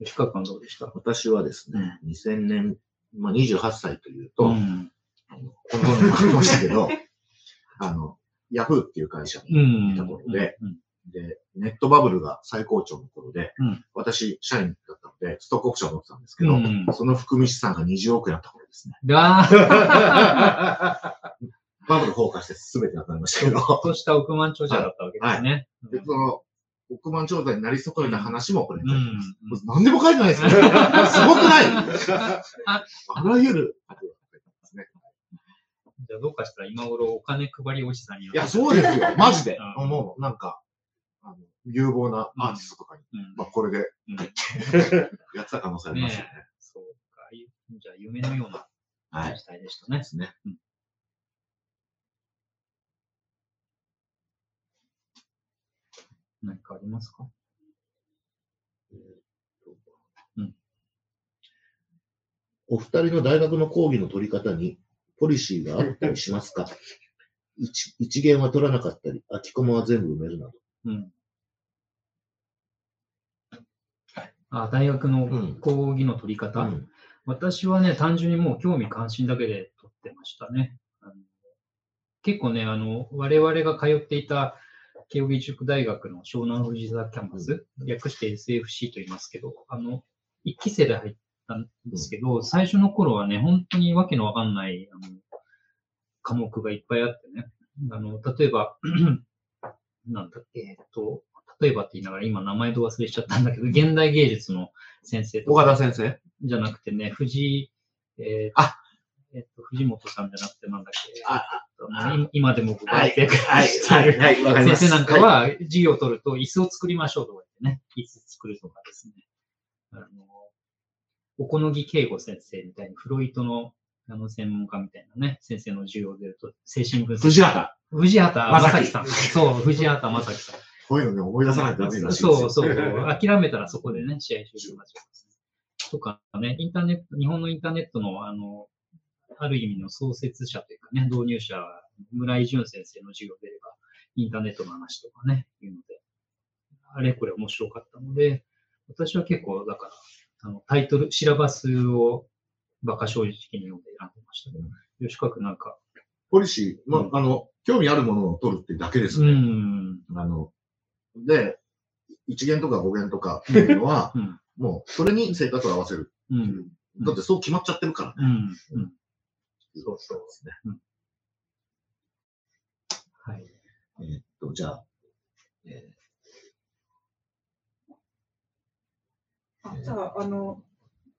吉川君はどうでした？私はですね、2000年、まあ、28歳というと、うん。あのこの頃にもありましたけど、あの、ヤフーっていう会社にうん。いた頃で、うんで、ネットバブルが最高潮の頃で、うん私、社員だったので、ストックオプションを持ってたんですけど、うんその含み資産が20億円あった頃ですね。が バブル崩壊して全てなくなりましたけど、とした億万長者だったわけですね。で、その、億万長者になり損ねた話もこれにてます。うん何でも書いてないですよ。すごくないあらゆる。じゃあどうかしたら今頃お金配りおじさんにいや、そうですよ。マジでう。んもう、なんか、あの有望なアーティストとかに、うんまあ、これでうんやってた可能性ありますよね。そうか。いじゃあ夢のようなはい。時代でしたねで。すね。何かありますか？お二人の大学の講義の取り方にポリシーがあったりしますか？一一元は取らなかったり、空きコマは全部埋めるなど。うん。あ、大学のうん講義の取り方、うん。私はね、単純にもう興味関心だけで取ってましたね。結構ね、あの、我々が通っていた慶應義塾大学の湘南藤沢キャンパス、略して SFC と言いますけど、あの、一期生で入ったんですけど、最初の頃はね、本当にわけのわかんない、あの、科目がいっぱいあってね。あの、例えば、なんだっけ、えっと、例えばって言いながら今名前と忘れしちゃったんだけど、現代芸術の先生とか岡田先生？じゃなくてね、藤井、えーあえっと、藤本さんじゃなくてなんだっけ、あ今でも僕がはいやってるはい、はい、はい。先生なんかは、授業を取ると、椅子を作りましょうとか言ってね、椅子作るとかですね。あの、おこのぎ圭吾先生みたいに、フロイトのあの専門家みたいなね、先生の授業を出ると、精神分析。藤畑。藤畑正樹さん。そう、藤畑正樹さん。こういうのね、思い出さないとダメらし。そうそう。諦めたらそこでね、試合終了になっちゃいます。とかね、インターネット、日本のインターネットの、あの、ある意味の創設者というかね、導入者、村井淳先生の授業でれば、インターネットの話とかね、いうので、あれこれ面白かったので、私は結構、だから、あの、タイトル、シラバスを馬鹿正直に読んで選んでましたけど、吉川君なんか、ポリシー、まうんあ、あの、興味あるものを取るってだけですうね。ん、あの、で、一元とか五元とかっていうのは、うん、もう、それに生活を合わせる。うん、うんだってそう決まっちゃってるからね。うん、うん。そうそうですね。はい。えーっと、じゃあ、えあじゃあ、あの、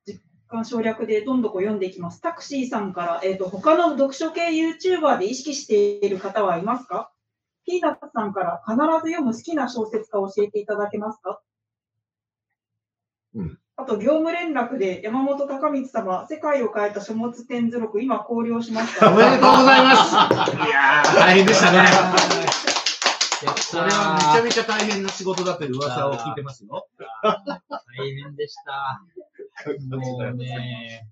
実感省略でどんどこ読んでいきます。タクシーさんから、えっ、と、他の読書系 YouTuber で意識している方はいますか？ピーナッツさんから必ず読む好きな小説家を教えていただけますか？うん。あと、業務連絡で山本隆光様、世界を変えた書物展図録、今考慮しましー、おめた。でとうございますいやー、大変でしたね。それはめちゃめちゃ大変な仕事だという噂を聞いてますよ。大変でした。もうね、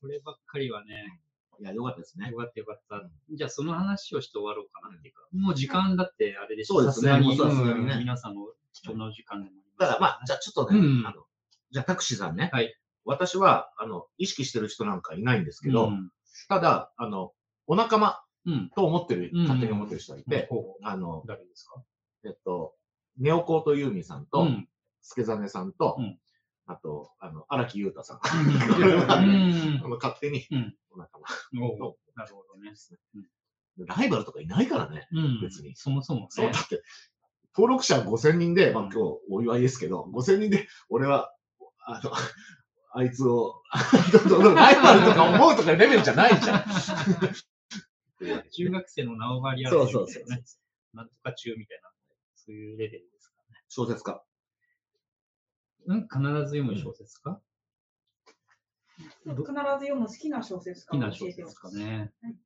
こればっかりはね、いや、よかったですねよ。かったよかった。じゃあその話をして終わろうかなっていうか、もう時間だってあれでしそうですね皆さんの貴重なお時間でもだからまあ、じゃあちょっとね、うんあの、じゃあタクシーさんね。はい私は、あの、意識してる人なんかいないんですけど、うんただ、あの、お仲間うん。と思ってる、うん勝手に思ってる人がいて、ほうあの、誰ですか？えっと、ネオコートユーミンさんと、うん。スケザネさんと、うんあと、あの、荒木優太さん。うあん。の 勝手にうん、お仲間。おうなるほどね。ライバルとかいないからね。うん。別にそもそもね。そう、だって、登録者5000人で、まあうん今日お祝いですけど、5000人で、俺は、あの、あいつを、ライバルとか思うとかレベルじゃないじゃん。中学生の縄張りあるそうそうそうね。なんとか中みたいな、そういうレベルですか小説家。うん必ず読む小説か必ず読む好きな小説好きな小説。かねはい。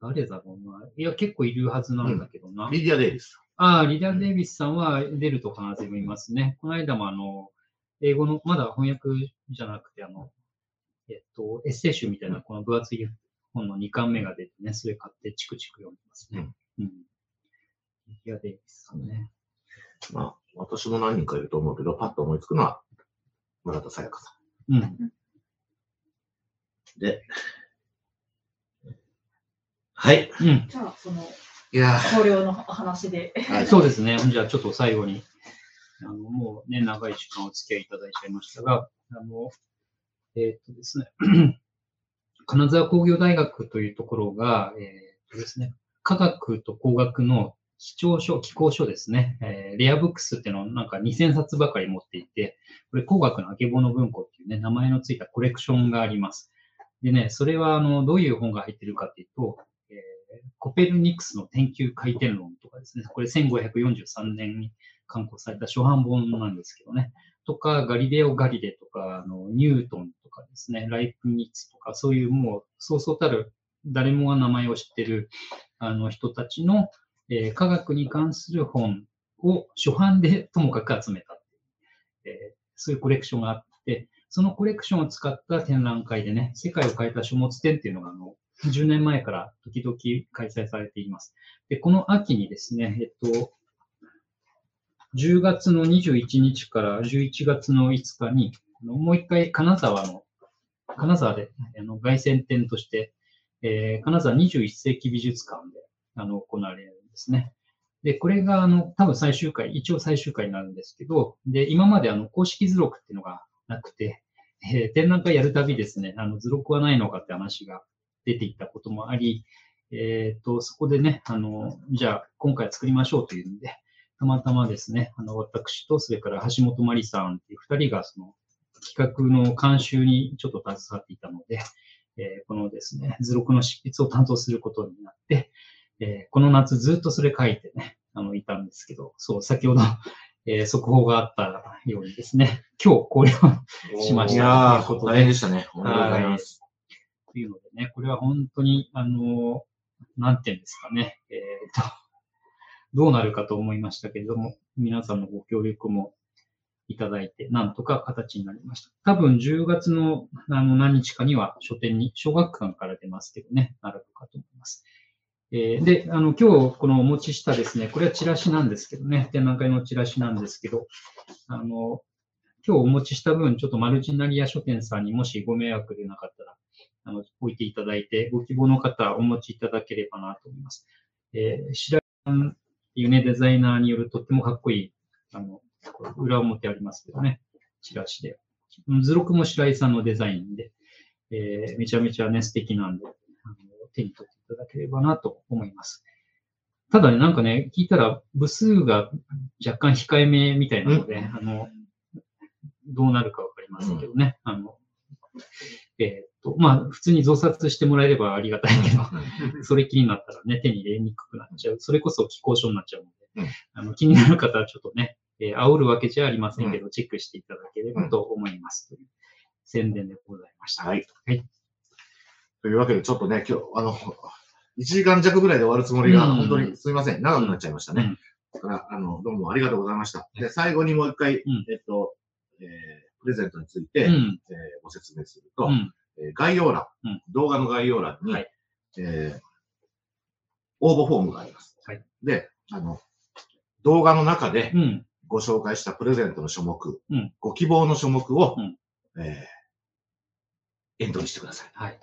誰だろうな。いや、結構いるはずなんだけどな。リディア・デイビス。ああ、リダー・デイビスさんは出ると必ず読みますね。この間もあの、英語の、まだ翻訳じゃなくて、あの、えっと、エッセイ集みたいな、この分厚い本の2巻目が出てね、それ買ってチクチク読んでますね。うん。リダー・デイビスさんね。まあ、私も何人かいると思うけど、パッと思いつくのは、村田沙耶香さうん。ん。で、はい。うん。じゃあ、その、いや考慮の話で。ー、はい。そうですね。じゃあちょっと最後に、あの、もうね、長い時間お付き合いいただいちゃいましたが、あの、えーっとですね、金沢工業大学というところが、えーっとですね、科学と工学の基調書、機構書ですね、えーレアブックスっていうのをなんか2000冊ばかり持っていて、これ工学のあけぼの文庫っていうね、名前のついたコレクションがあります。でね、それはあの、どういう本が入ってるかっていうと、コペルニクスの天球回転論とかですね、これ1543年に刊行された初版本なんですけどね、とか、ガリレオ・ガリレとか、あのニュートンとかですね、ライプニッツとか、そういうもう、そうそうたる誰もが名前を知ってるあの人たちの、えー科学に関する本を初版でともかく集めたっていう、えーそういうコレクションがあって、そのコレクションを使った展覧会でね、世界を変えた書物展っていうのが、あの、10年前から時々開催されています。で、この秋にですね、えっと、10月の21日から11月の5日に、もう一回金沢の、金沢であの凱旋展として、えー金沢21世紀美術館であの行われるんですね。で、これがあの多分最終回、一応最終回になるんですけど、で、今まであの公式図録っていうのがなくて、えー展覧会やるたびですね、あの図録はないのかって話が出ていったこともあり、えっ、と、そこでね、あの、じゃあ今回作りましょうというんで、たまたまですね、あの、私と、それから橋本真理さんっていう二人が、その、企画の監修にちょっと携わっていたので、えーこのですね、図録の執筆を担当することになって、えーこの夏ずっとそれ書いてね、あの、いたんですけど、そう、先ほど、えー速報があったようにですね、今日これを しましたいやー、ということで大変でしたね。おめでとうございます。というのでね、これは本当に、あの、なんていうんですかね、えーと、どうなるかと思いましたけれども、皆さんのご協力もいただいて、なんとか形になりました。多分10月のあの何日かには書店に、小学館から出ますけどね、なるかと思います。えーで、あの、今日このお持ちしたですね、これはチラシなんですけどね、展覧会のチラシなんですけど、あの、今日お持ちした分、ちょっとマルチナリア書店さんにもしご迷惑でなかったら、あの、置いていただいて、ご希望の方お持ちいただければなと思います。えー、白井さんっていうね、デザイナーによるとってもかっこいい、あの、裏表ありますけどね、チラシで。図録も白井さんのデザインで、えーめちゃめちゃね、素敵なんで、あの手に取っていただければなと思います。ただね、なんかね、聞いたら部数が若干控えめみたいなので、あの、どうなるかわかりませんけどね。あの、えーっと、まあ、普通に増刷してもらえればありがたいけど、それ気になったらね、手に入れにくくなっちゃう。それこそ気候書になっちゃうので、うんあの気になる方はちょっとね、えー煽るわけじゃありませんけど、チェックしていただければと思います。という宣伝でございました。はい。はいというわけで、ちょっとね、今日、あの、1時間弱ぐらいで終わるつもりが、うん本当にすみません。長くなっちゃいましたね。うんだから、あの、どうもありがとうございました。で、最後にもう一回、うんえっと、えープレゼントについて、うん。えーご説明すると、うん。えー概要欄、うん動画の概要欄に、はいえー応募フォームがあります。はいで、あの、動画の中でうん。ご紹介したプレゼントの書目、うんご希望の書目を、うんえーエントリーしてください。はい。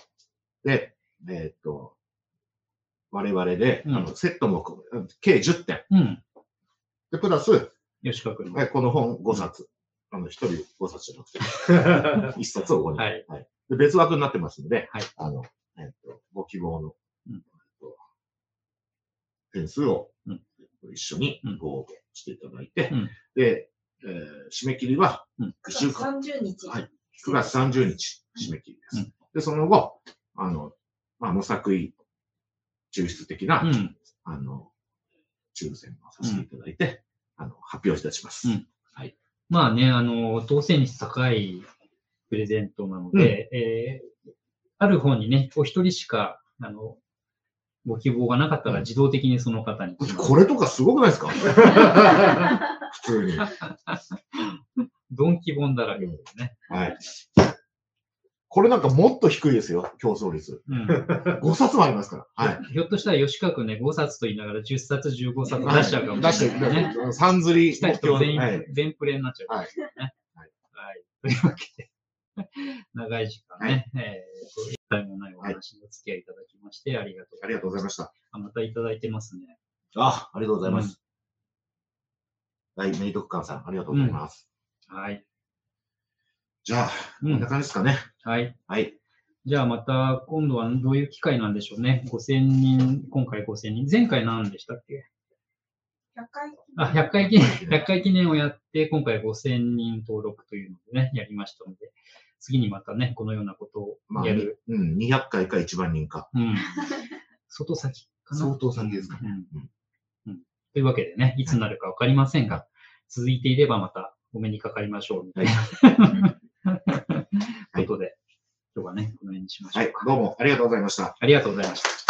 で、えーっと、我々で、うんあのセットも計10点。うん。で、プラス、吉川君の。はいこの本5冊。あの、1人5冊じゃなくて、1冊を5人。はいで別枠になってますので、はいあの、えーっと、ご希望の、点数を、うん。一緒にうん。ご応募していただいて、うん。で、えー締め切りはうん。1週間、30日。はい。9月30日締め切りです。うん。で、その後、あの、まあ、無作為抽出的な、うん。あの、抽選をさせていただいて、あの、発表いたします。うん。まあね、あの、当選率高いプレゼントなので、えーある方にね、お一人しか、あの、ご希望がなかったら自動的にその方に。これとかすごくないですか？普通に。ドンキ本だらけですね。はい。これなんかもっと低いですよ、競争率。うん。5冊もありますから。はい。ひょっとしたら吉川君ね、5冊と言いながら10冊、15冊出しちゃうかも出しれないね。て、3釣りした人全員、はい。全プレになっちゃうかもしれないね。はいはい。というわけで、長い時間ね、えーと、一体もないお話にお付き合いいただきまして、ありがとうありがとうございましした。た。またいただいてますね。あ、ありがとうございます。はい、メイド区間さん、ありがとうございます。はい。じゃあ、うんこんな感じですかね。はい。はい。じゃあまた今度はどういう機会なんでしょうね。5000人、今回5000人。前回何でしたっけ？100回あ、100回記念、100回記念をやって、今回5000人登録というのでね、やりましたので、次にまたね、このようなことまあ、をやる。うん、200回か1万人か。うん。外先かな？相当先ですかうんうんというわけでね、いつになるかわかりませんが、続いていればまたお目にかかりましょうみたいな、ことで、今日はね、この辺にしましょはいどうもありがとうございました。ありがとうございました。